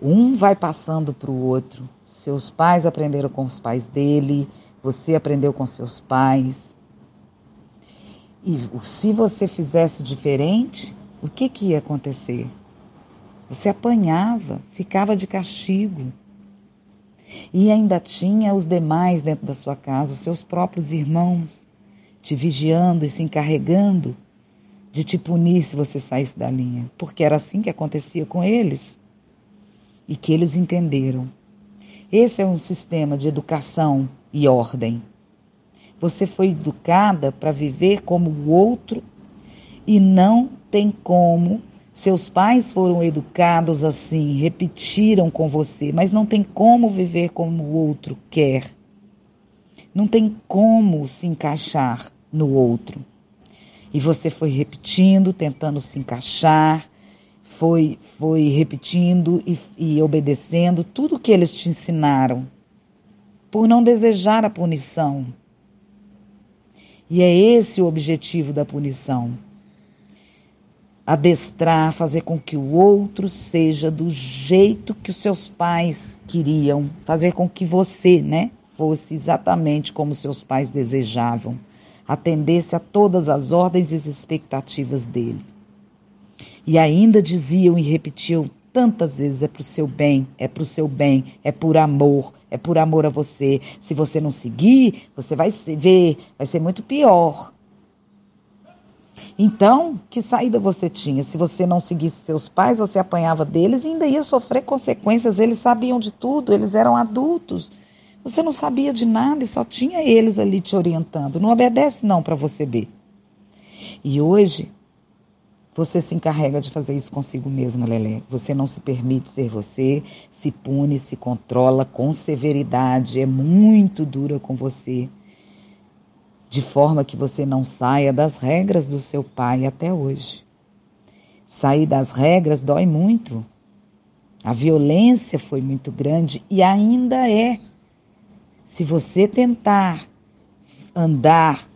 Um vai passando para o outro. Seus pais aprenderam com os pais dele, você aprendeu com seus pais, e se você fizesse diferente, o que, que ia acontecer? Você apanhava, ficava de castigo. E ainda tinha os demais dentro da sua casa, os seus próprios irmãos, te vigiando e se encarregando de te punir se você saísse da linha, porque era assim que acontecia com eles e que eles entenderam. Esse é um sistema de educação e ordem. Você foi educada para viver como o outro e não tem como. Seus pais foram educados assim, repetiram com você, mas não tem como viver como o outro quer. Não tem como se encaixar no outro. E você foi repetindo, tentando se encaixar, foi, foi repetindo e, e obedecendo tudo que eles te ensinaram, por não desejar a punição e é esse o objetivo da punição. adestrar, fazer com que o outro seja do jeito que os seus pais queriam, fazer com que você, né, fosse exatamente como seus pais desejavam, atendesse a todas as ordens e expectativas dele. E ainda diziam e repetiam tantas vezes: é para o seu bem, é para o seu bem, é por amor, é por amor a você. Se você não seguir, você vai ver, vai ser muito pior. Então, que saída você tinha? Se você não seguisse seus pais, você apanhava deles e ainda ia sofrer consequências. Eles sabiam de tudo, eles eram adultos. Você não sabia de nada e só tinha eles ali te orientando. Não obedece não para você ver. E hoje você se encarrega de fazer isso consigo mesma, Lelé. Você não se permite ser você, se pune, se controla com severidade, é muito dura com você de forma que você não saia das regras do seu pai até hoje. Sair das regras dói muito. A violência foi muito grande e ainda é. Se você tentar andar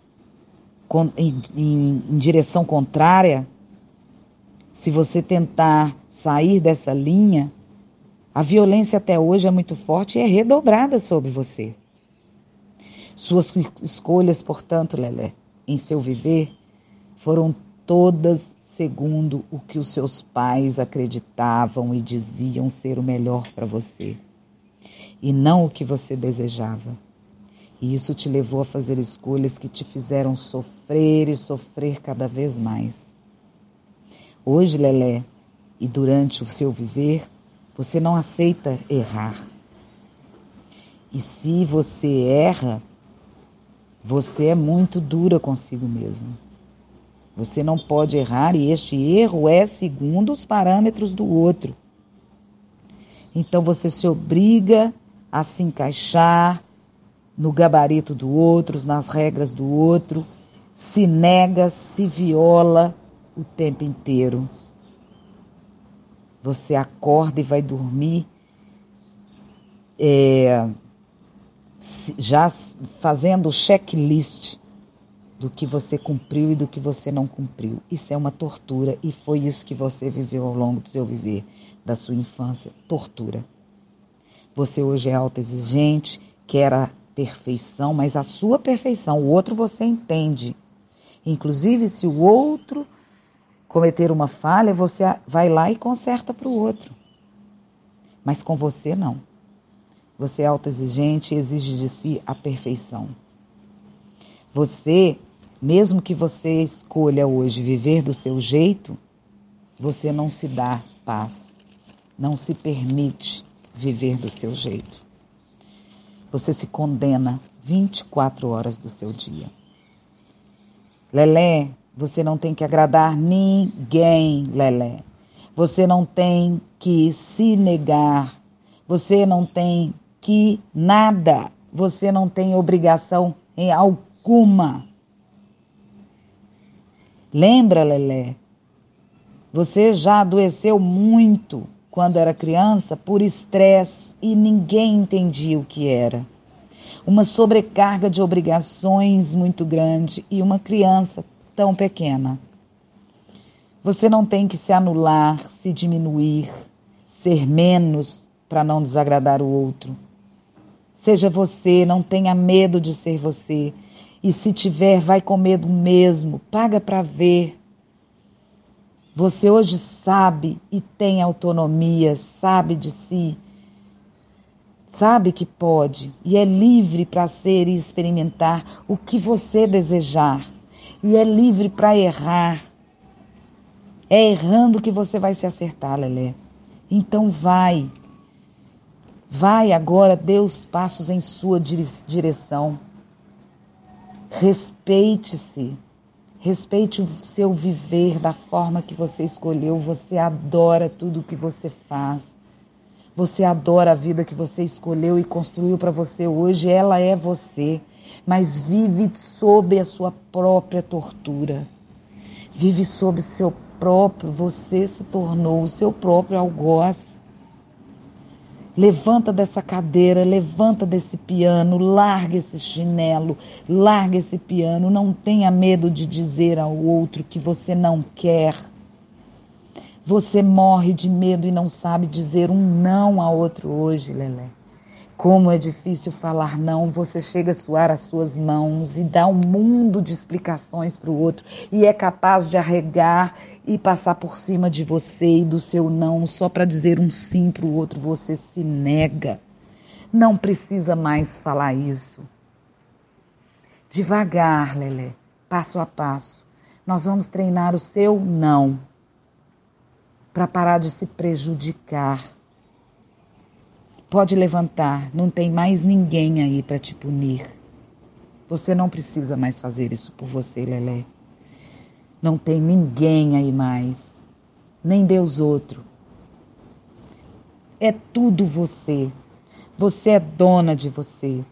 em, em, em direção contrária, se você tentar sair dessa linha, a violência até hoje é muito forte e é redobrada sobre você. Suas escolhas, portanto, Lelé, em seu viver, foram todas segundo o que os seus pais acreditavam e diziam ser o melhor para você, e não o que você desejava. E isso te levou a fazer escolhas que te fizeram sofrer e sofrer cada vez mais. Hoje, Lelé, e durante o seu viver, você não aceita errar. E se você erra, você é muito dura consigo mesmo. Você não pode errar e este erro é segundo os parâmetros do outro. Então você se obriga a se encaixar no gabarito do outro, nas regras do outro, se nega, se viola o tempo inteiro. Você acorda e vai dormir é, já fazendo o checklist do que você cumpriu e do que você não cumpriu. Isso é uma tortura e foi isso que você viveu ao longo do seu viver, da sua infância, tortura. Você hoje é autoexigente, quer a perfeição, mas a sua perfeição, o outro você entende. Inclusive, se o outro cometer uma falha, você vai lá e conserta para o outro. Mas com você não. Você é autoexigente e exige de si a perfeição. Você, mesmo que você escolha hoje viver do seu jeito, você não se dá paz, não se permite viver do seu jeito. Você se condena 24 horas do seu dia. Lelé, você não tem que agradar ninguém, Lelé. Você não tem que se negar. Você não tem que nada, você não tem obrigação em alguma. Lembra, Lelé? Você já adoeceu muito quando era criança por estresse e ninguém entendia o que era. Uma sobrecarga de obrigações muito grande e uma criança tão pequena. Você não tem que se anular, se diminuir, ser menos para não desagradar o outro. Seja você, não tenha medo de ser você. E se tiver, vai com medo mesmo. Paga para ver. Você hoje sabe e tem autonomia, sabe de si. Sabe que pode e é livre para ser e experimentar o que você desejar. E é livre para errar. É errando que você vai se acertar, Lelé. Então vai, Vai agora, dê os passos em sua direção. Respeite-se. Respeite o seu viver da forma que você escolheu. Você adora tudo o que você faz. Você adora a vida que você escolheu e construiu para você hoje. Ela é você, mas vive sob a sua própria tortura. Vive sob seu próprio. Você se tornou o seu próprio algoz. Levanta dessa cadeira, levanta desse piano, larga esse chinelo, larga esse piano. Não tenha medo de dizer ao outro que você não quer. Você morre de medo e não sabe dizer um não a outro hoje, Lelé. Como é difícil falar não, você chega a suar as suas mãos e dá um mundo de explicações para o outro e é capaz de arregar e passar por cima de você e do seu não só para dizer um sim para o outro. Você se nega. Não precisa mais falar isso. Devagar, Lelé, passo a passo. Nós vamos treinar o seu não para parar de se prejudicar. Pode levantar, não tem mais ninguém aí para te punir. Você não precisa mais fazer isso por você, Lelé. Não tem ninguém aí mais, nem Deus outro. É tudo você. Você é dona de você.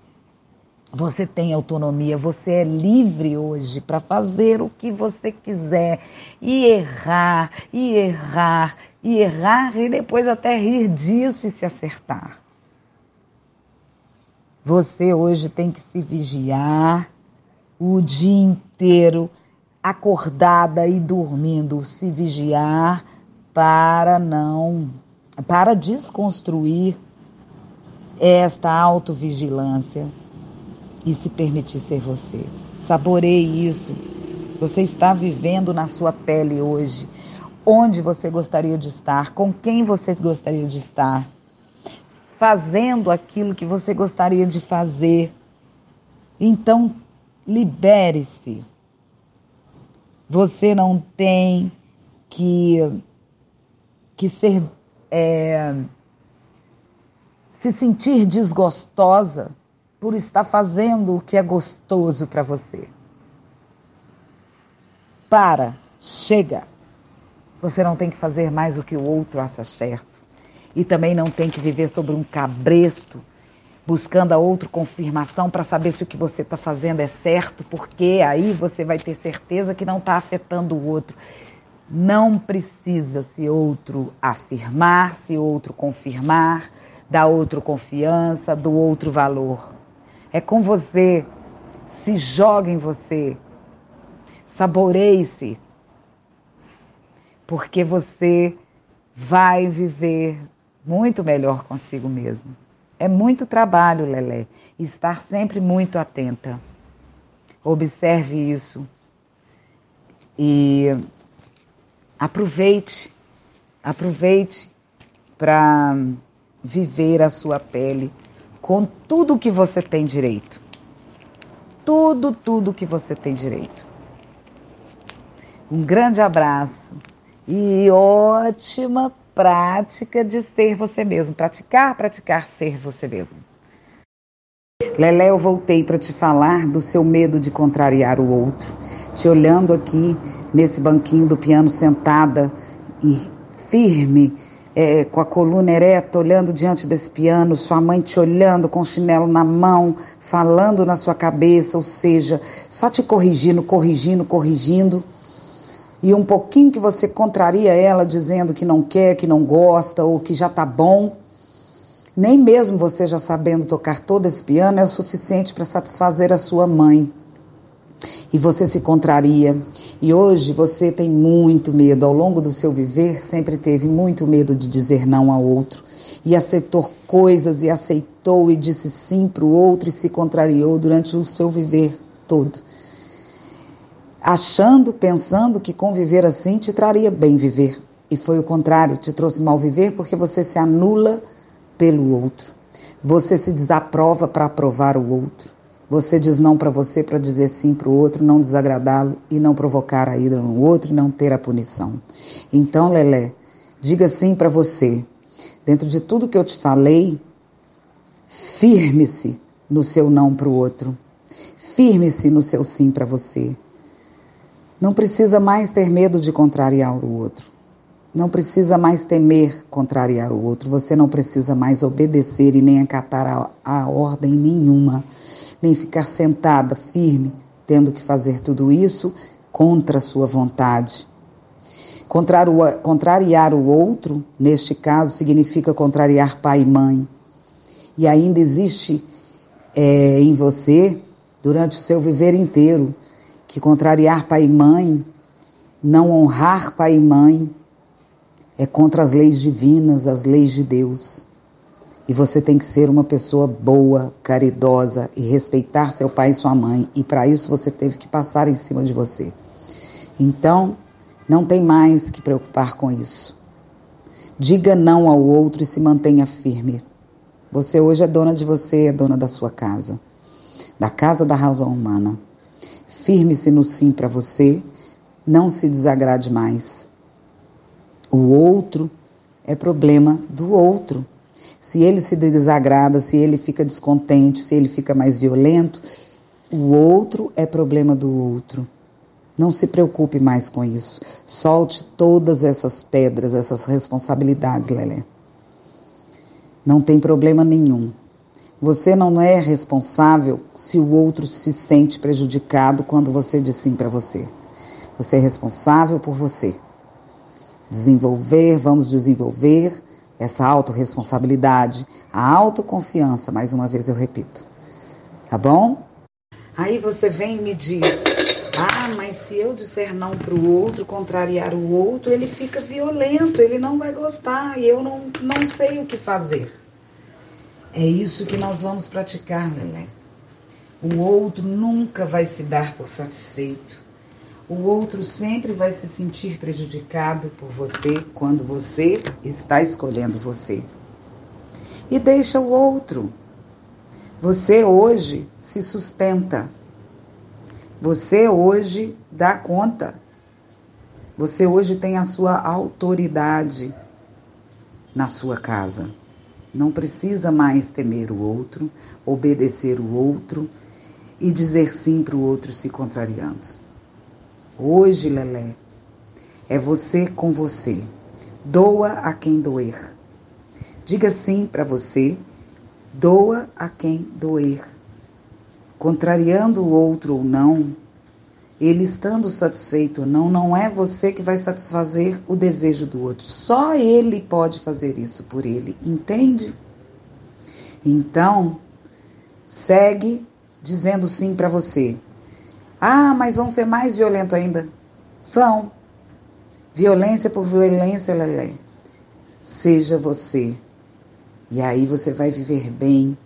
Você tem autonomia, você é livre hoje para fazer o que você quiser e errar, e errar, e errar e depois até rir disso e se acertar. Você hoje tem que se vigiar o dia inteiro, acordada e dormindo, se vigiar para não, para desconstruir esta autovigilância e se permitir ser você. Saboreie isso. Você está vivendo na sua pele hoje. Onde você gostaria de estar? Com quem você gostaria de estar? Fazendo aquilo que você gostaria de fazer. Então, libere-se. Você não tem que, que ser. É, se sentir desgostosa por estar fazendo o que é gostoso para você. Para, chega. Você não tem que fazer mais o que o outro acha certo. E também não tem que viver sobre um cabresto, buscando a outra confirmação para saber se o que você está fazendo é certo, porque aí você vai ter certeza que não está afetando o outro. Não precisa se outro afirmar, se outro confirmar, dar outro confiança, do outro valor. É com você. Se joga em você. Saboreie-se. Porque você vai viver muito melhor consigo mesmo. É muito trabalho, Lelé. Estar sempre muito atenta. Observe isso. E aproveite. Aproveite para viver a sua pele com tudo que você tem direito. Tudo, tudo que você tem direito. Um grande abraço e ótima prática de ser você mesmo. Praticar, praticar ser você mesmo. Lelé, eu voltei para te falar do seu medo de contrariar o outro. Te olhando aqui nesse banquinho do piano sentada e firme é, com a coluna ereta, olhando diante desse piano, sua mãe te olhando com o chinelo na mão, falando na sua cabeça, ou seja, só te corrigindo, corrigindo, corrigindo. E um pouquinho que você contraria ela dizendo que não quer, que não gosta ou que já tá bom. Nem mesmo você já sabendo tocar todo esse piano é o suficiente para satisfazer a sua mãe e você se contraria. E hoje você tem muito medo, ao longo do seu viver, sempre teve muito medo de dizer não ao outro. E aceitou coisas e aceitou e disse sim para o outro e se contrariou durante o seu viver todo. Achando, pensando que conviver assim te traria bem viver. E foi o contrário, te trouxe mal viver porque você se anula pelo outro. Você se desaprova para aprovar o outro. Você diz não para você para dizer sim para o outro, não desagradá-lo e não provocar a ira no outro e não ter a punição. Então, Lelé, diga sim para você. Dentro de tudo que eu te falei, firme-se no seu não para o outro. Firme-se no seu sim para você. Não precisa mais ter medo de contrariar o outro. Não precisa mais temer contrariar o outro. Você não precisa mais obedecer e nem acatar a, a ordem nenhuma nem ficar sentada firme, tendo que fazer tudo isso contra a sua vontade. Contrariar o outro, neste caso, significa contrariar pai e mãe. E ainda existe é, em você, durante o seu viver inteiro, que contrariar pai e mãe, não honrar pai e mãe, é contra as leis divinas, as leis de Deus. E você tem que ser uma pessoa boa, caridosa e respeitar seu pai e sua mãe. E para isso você teve que passar em cima de você. Então, não tem mais que preocupar com isso. Diga não ao outro e se mantenha firme. Você hoje é dona de você, é dona da sua casa, da casa da razão humana. Firme-se no sim para você, não se desagrade mais. O outro é problema do outro. Se ele se desagrada, se ele fica descontente, se ele fica mais violento, o outro é problema do outro. Não se preocupe mais com isso. Solte todas essas pedras, essas responsabilidades, Lelé. Não tem problema nenhum. Você não é responsável se o outro se sente prejudicado quando você diz sim para você. Você é responsável por você. Desenvolver, vamos desenvolver essa autorresponsabilidade, a autoconfiança, mais uma vez eu repito. Tá bom? Aí você vem e me diz: ah, mas se eu disser não para o outro, contrariar o outro, ele fica violento, ele não vai gostar e eu não, não sei o que fazer. É isso que nós vamos praticar, Lelé. O outro nunca vai se dar por satisfeito. O outro sempre vai se sentir prejudicado por você quando você está escolhendo você. E deixa o outro. Você hoje se sustenta. Você hoje dá conta. Você hoje tem a sua autoridade na sua casa. Não precisa mais temer o outro, obedecer o outro e dizer sim para o outro se contrariando. Hoje, Lelé, é você com você. Doa a quem doer. Diga sim para você. Doa a quem doer. Contrariando o outro ou não, ele estando satisfeito ou não, não é você que vai satisfazer o desejo do outro. Só ele pode fazer isso por ele, entende? Então, segue dizendo sim para você. Ah, mas vão ser mais violentos ainda. Vão. Violência por violência, Lelé. Seja você. E aí você vai viver bem,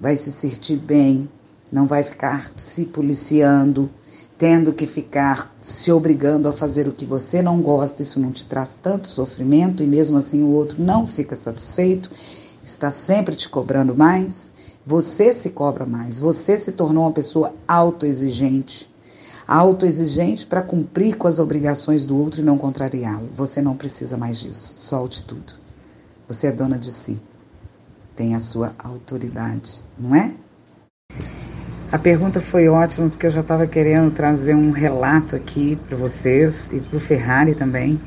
vai se sentir bem, não vai ficar se policiando, tendo que ficar se obrigando a fazer o que você não gosta. Isso não te traz tanto sofrimento e mesmo assim o outro não fica satisfeito, está sempre te cobrando mais. Você se cobra mais, você se tornou uma pessoa autoexigente. Autoexigente para cumprir com as obrigações do outro e não contrariá-lo. Você não precisa mais disso. Solte tudo. Você é dona de si. Tem a sua autoridade, não é? A pergunta foi ótima porque eu já estava querendo trazer um relato aqui para vocês e para o Ferrari também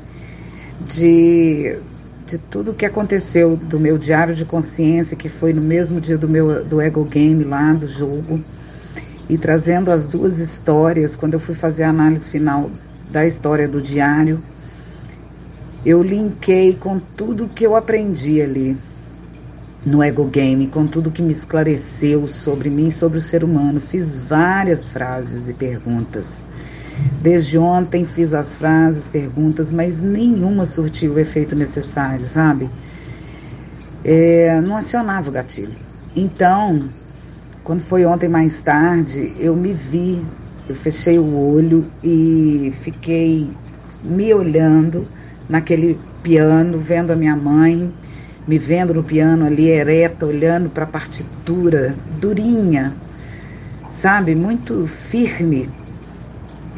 de de tudo o que aconteceu do meu diário de consciência, que foi no mesmo dia do meu do Ego Game lá, do jogo, e trazendo as duas histórias, quando eu fui fazer a análise final da história do diário, eu linkei com tudo que eu aprendi ali no Ego Game, com tudo que me esclareceu sobre mim, sobre o ser humano. Fiz várias frases e perguntas. Desde ontem fiz as frases, perguntas, mas nenhuma surtiu o efeito necessário, sabe? É, não acionava o gatilho. Então, quando foi ontem mais tarde, eu me vi, eu fechei o olho e fiquei me olhando naquele piano, vendo a minha mãe, me vendo no piano ali ereta, olhando para a partitura, durinha, sabe? Muito firme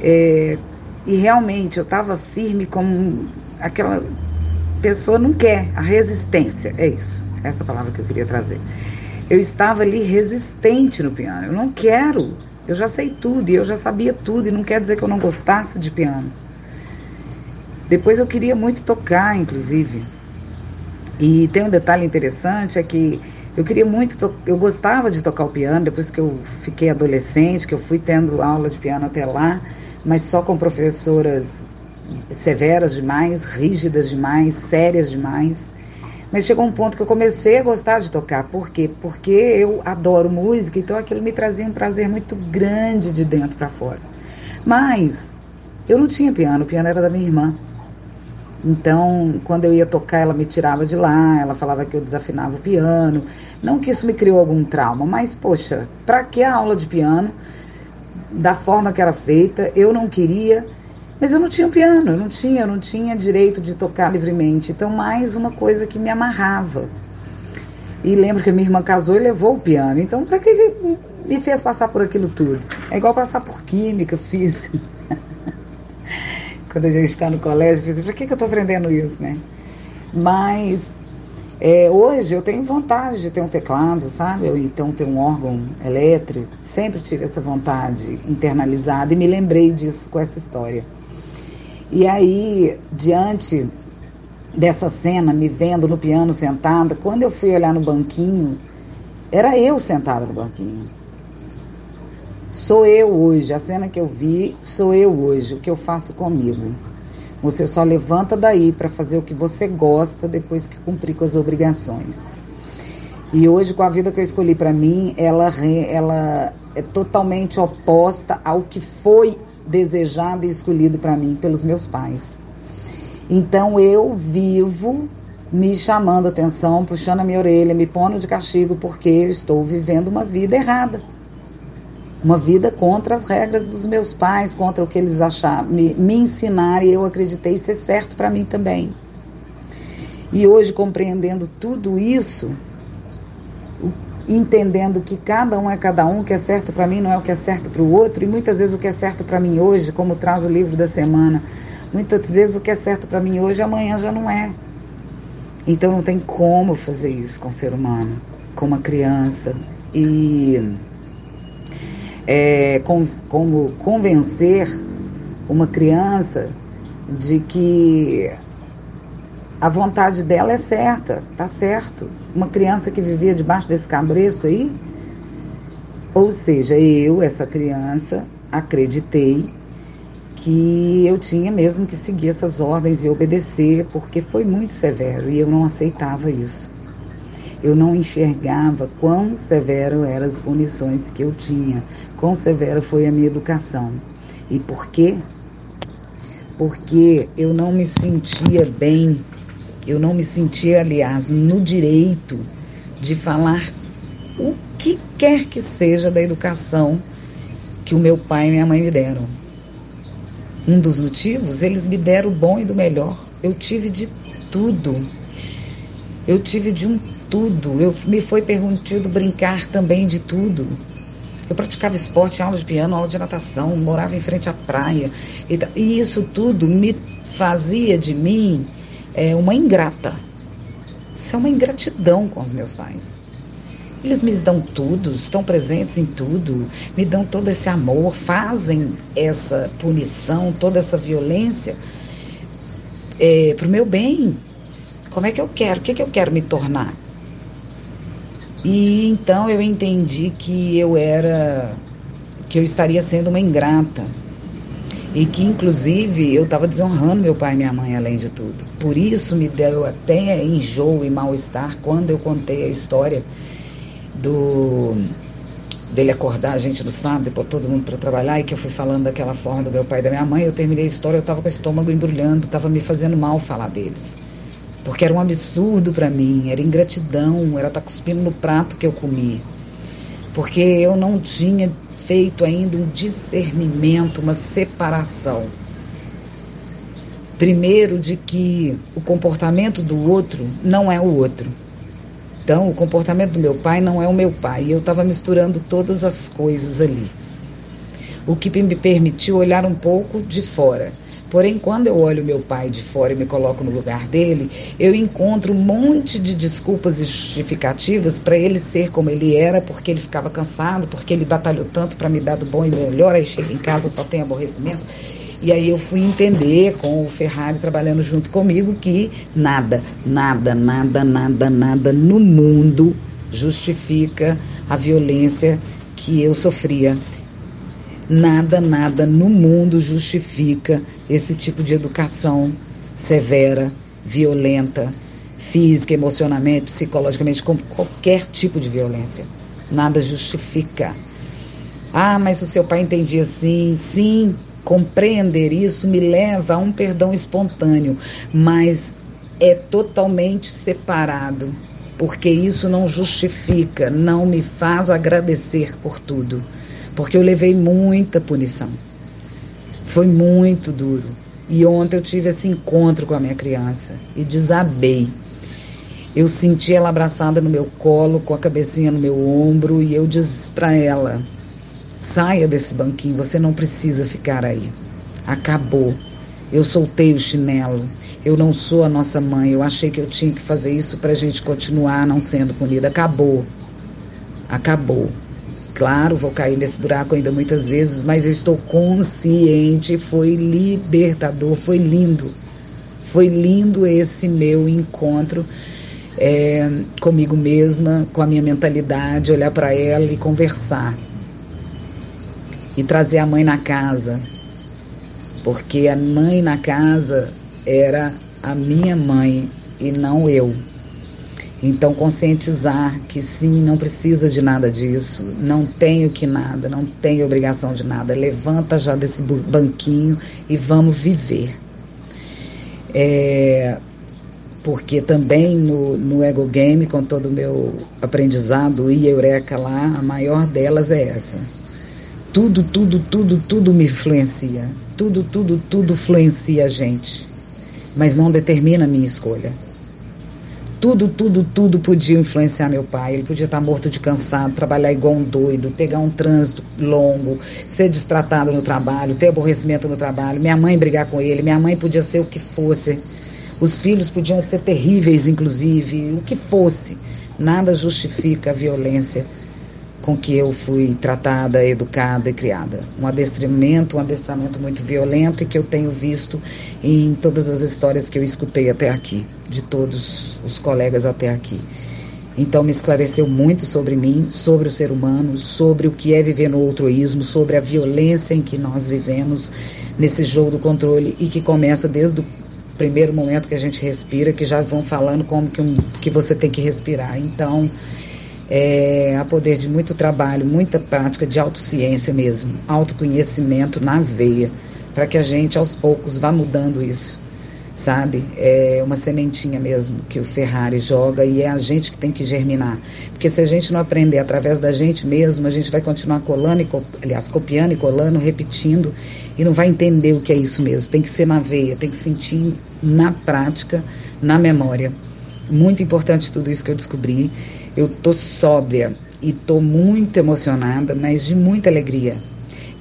é, e realmente eu estava firme como aquela pessoa não quer, a resistência, é isso, essa palavra que eu queria trazer. Eu estava ali resistente no piano, eu não quero, eu já sei tudo e eu já sabia tudo e não quer dizer que eu não gostasse de piano. Depois eu queria muito tocar, inclusive. E tem um detalhe interessante é que eu queria muito, eu gostava de tocar o piano depois que eu fiquei adolescente, que eu fui tendo aula de piano até lá mas só com professoras severas demais, rígidas demais, sérias demais. Mas chegou um ponto que eu comecei a gostar de tocar. Por quê? Porque eu adoro música, então aquilo me trazia um prazer muito grande de dentro para fora. Mas eu não tinha piano, o piano era da minha irmã. Então, quando eu ia tocar, ela me tirava de lá, ela falava que eu desafinava o piano. Não que isso me criou algum trauma, mas, poxa, para que a aula de piano? Da forma que era feita, eu não queria, mas eu não tinha piano, eu não tinha, eu não tinha direito de tocar livremente. Então, mais uma coisa que me amarrava. E lembro que minha irmã casou e levou o piano. Então, para que me fez passar por aquilo tudo? É igual passar por química, física. Quando a gente está no colégio, eu por que, que eu estou aprendendo isso, né? Mas é, hoje eu tenho vontade de ter um teclado, sabe? Ou então ter um órgão elétrico. Sempre tive essa vontade internalizada e me lembrei disso com essa história. E aí, diante dessa cena, me vendo no piano sentada, quando eu fui olhar no banquinho, era eu sentada no banquinho. Sou eu hoje, a cena que eu vi, sou eu hoje, o que eu faço comigo. Você só levanta daí para fazer o que você gosta depois que cumprir com as obrigações. E hoje, com a vida que eu escolhi para mim, ela, ela é totalmente oposta ao que foi desejado e escolhido para mim pelos meus pais. Então eu vivo me chamando atenção, puxando a minha orelha, me pondo de castigo porque eu estou vivendo uma vida errada uma vida contra as regras dos meus pais, contra o que eles acharam, me, me ensinaram e eu acreditei ser certo para mim também. E hoje, compreendendo tudo isso, entendendo que cada um é cada um, o que é certo para mim não é o que é certo para o outro, e muitas vezes o que é certo para mim hoje, como traz o livro da semana, muitas vezes o que é certo para mim hoje, amanhã já não é. Então não tem como fazer isso com o ser humano, com uma criança. E é, com, como convencer uma criança de que a vontade dela é certa, tá certo. Uma criança que vivia debaixo desse cabresto aí, ou seja, eu, essa criança, acreditei que eu tinha mesmo que seguir essas ordens e obedecer, porque foi muito severo e eu não aceitava isso eu não enxergava quão severo eram as punições que eu tinha, quão severa foi a minha educação. E por quê? Porque eu não me sentia bem, eu não me sentia, aliás, no direito de falar o que quer que seja da educação que o meu pai e minha mãe me deram. Um dos motivos, eles me deram o bom e do melhor. Eu tive de tudo. Eu tive de um tudo. Eu, me foi permitido brincar também de tudo. Eu praticava esporte, aula de piano, aula de natação, morava em frente à praia. E, e isso tudo me fazia de mim é, uma ingrata. Isso é uma ingratidão com os meus pais. Eles me dão tudo, estão presentes em tudo, me dão todo esse amor, fazem essa punição, toda essa violência é, para o meu bem. Como é que eu quero? O que, que eu quero me tornar? E então eu entendi que eu era, que eu estaria sendo uma ingrata. E que inclusive eu estava desonrando meu pai e minha mãe além de tudo. Por isso me deu até enjoo e mal-estar quando eu contei a história do dele acordar a gente no sábado, depois todo mundo para trabalhar, e que eu fui falando daquela forma do meu pai e da minha mãe, eu terminei a história, eu estava com o estômago embrulhando, estava me fazendo mal falar deles. Porque era um absurdo para mim, era ingratidão, era estar tá cuspindo no prato que eu comi. Porque eu não tinha feito ainda um discernimento, uma separação. Primeiro, de que o comportamento do outro não é o outro. Então, o comportamento do meu pai não é o meu pai. E eu estava misturando todas as coisas ali. O que me permitiu olhar um pouco de fora Porém, quando eu olho meu pai de fora e me coloco no lugar dele, eu encontro um monte de desculpas e justificativas para ele ser como ele era, porque ele ficava cansado, porque ele batalhou tanto para me dar do bom e melhor, aí chega em casa só tem aborrecimento. E aí eu fui entender com o Ferrari trabalhando junto comigo que nada, nada, nada, nada, nada no mundo justifica a violência que eu sofria. Nada, nada no mundo justifica esse tipo de educação severa, violenta, física, emocionalmente, psicologicamente, com qualquer tipo de violência. Nada justifica. Ah, mas o seu pai entendia assim. Sim, Compreender isso me leva a um perdão espontâneo, mas é totalmente separado, porque isso não justifica, não me faz agradecer por tudo, porque eu levei muita punição. Foi muito duro. E ontem eu tive esse encontro com a minha criança e desabei. Eu senti ela abraçada no meu colo, com a cabecinha no meu ombro, e eu disse para ela: saia desse banquinho, você não precisa ficar aí. Acabou. Eu soltei o chinelo. Eu não sou a nossa mãe. Eu achei que eu tinha que fazer isso para a gente continuar não sendo punida. Acabou. Acabou. Claro, vou cair nesse buraco ainda muitas vezes, mas eu estou consciente. Foi libertador, foi lindo. Foi lindo esse meu encontro é, comigo mesma, com a minha mentalidade, olhar para ela e conversar. E trazer a mãe na casa. Porque a mãe na casa era a minha mãe e não eu. Então, conscientizar que sim, não precisa de nada disso, não tenho que nada, não tenho obrigação de nada. Levanta já desse banquinho e vamos viver. É, porque também no, no Ego Game, com todo o meu aprendizado e Eureka lá, a maior delas é essa. Tudo, tudo, tudo, tudo me influencia. Tudo, tudo, tudo influencia a gente. Mas não determina a minha escolha tudo, tudo, tudo podia influenciar meu pai. Ele podia estar morto de cansado, trabalhar igual um doido, pegar um trânsito longo, ser destratado no trabalho, ter aborrecimento no trabalho, minha mãe brigar com ele, minha mãe podia ser o que fosse. Os filhos podiam ser terríveis, inclusive, o que fosse. Nada justifica a violência com que eu fui tratada, educada e criada. Um adestramento, um adestramento muito violento e que eu tenho visto em todas as histórias que eu escutei até aqui, de todos os colegas até aqui. Então me esclareceu muito sobre mim, sobre o ser humano, sobre o que é viver no outroísmo, sobre a violência em que nós vivemos nesse jogo do controle e que começa desde o primeiro momento que a gente respira, que já vão falando como que, um, que você tem que respirar. Então, é, a poder de muito trabalho, muita prática de autociência mesmo, autoconhecimento na veia, para que a gente aos poucos vá mudando isso, sabe? É uma sementinha mesmo que o Ferrari joga e é a gente que tem que germinar. Porque se a gente não aprender através da gente mesmo, a gente vai continuar colando, e, aliás, copiando e colando, repetindo e não vai entender o que é isso mesmo. Tem que ser na veia, tem que sentir na prática, na memória. Muito importante tudo isso que eu descobri. Eu tô sóbria e tô muito emocionada, mas de muita alegria,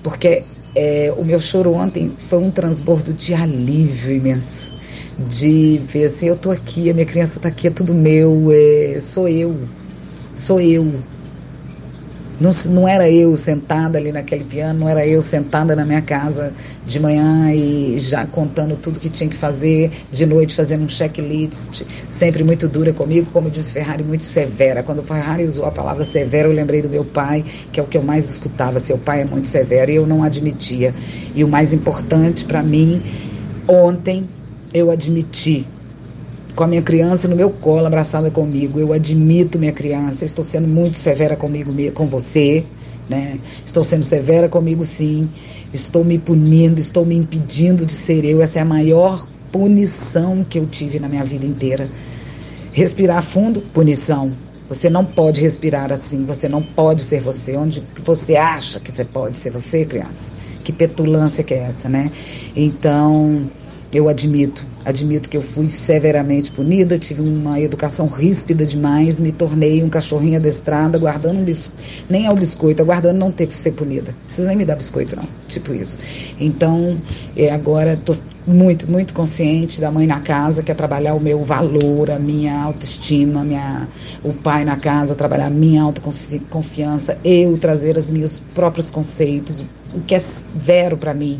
porque é, o meu choro ontem foi um transbordo de alívio imenso, de ver assim, eu tô aqui, a minha criança tá aqui, é tudo meu, é, sou eu, sou eu, não, não era eu sentada ali naquele piano, não era eu sentada na minha casa de manhã e já contando tudo que tinha que fazer, de noite fazendo um checklist, sempre muito dura comigo, como disse Ferrari, muito severa. Quando Ferrari usou a palavra severa, eu lembrei do meu pai, que é o que eu mais escutava, seu pai é muito severo, e eu não admitia. E o mais importante para mim, ontem eu admiti com a minha criança no meu colo, abraçada comigo. Eu admito minha criança, estou sendo muito severa comigo, com você, né? Estou sendo severa comigo, sim. Estou me punindo, estou me impedindo de ser eu. Essa é a maior punição que eu tive na minha vida inteira. Respirar fundo, punição. Você não pode respirar assim, você não pode ser você. Onde você acha que você pode ser você, criança? Que petulância que é essa, né? Então, eu admito, admito que eu fui severamente punida, tive uma educação ríspida demais, me tornei um cachorrinho adestrada, guardando um biscoito, nem ao biscoito, aguardando não ter que ser punida. Vocês nem me dão biscoito, não, tipo isso. Então, é, agora estou muito, muito consciente da mãe na casa, que é trabalhar o meu valor, a minha autoestima, minha, o pai na casa, trabalhar a minha autoconfiança, eu trazer os meus próprios conceitos, o que é vero para mim,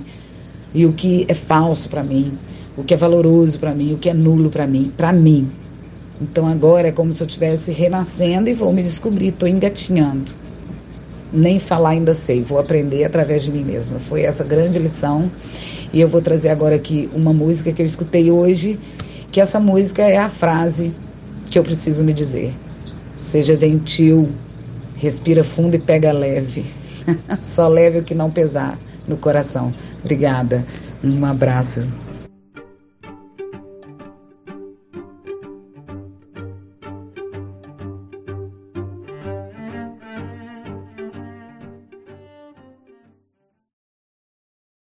e o que é falso para mim, o que é valoroso para mim, o que é nulo para mim, para mim. Então agora é como se eu estivesse renascendo e vou me descobrir, estou engatinhando. Nem falar ainda sei, vou aprender através de mim mesma. Foi essa grande lição. E eu vou trazer agora aqui uma música que eu escutei hoje, que essa música é a frase que eu preciso me dizer. Seja gentil, respira fundo e pega leve. Só leve o que não pesar no coração. Obrigada. Um abraço.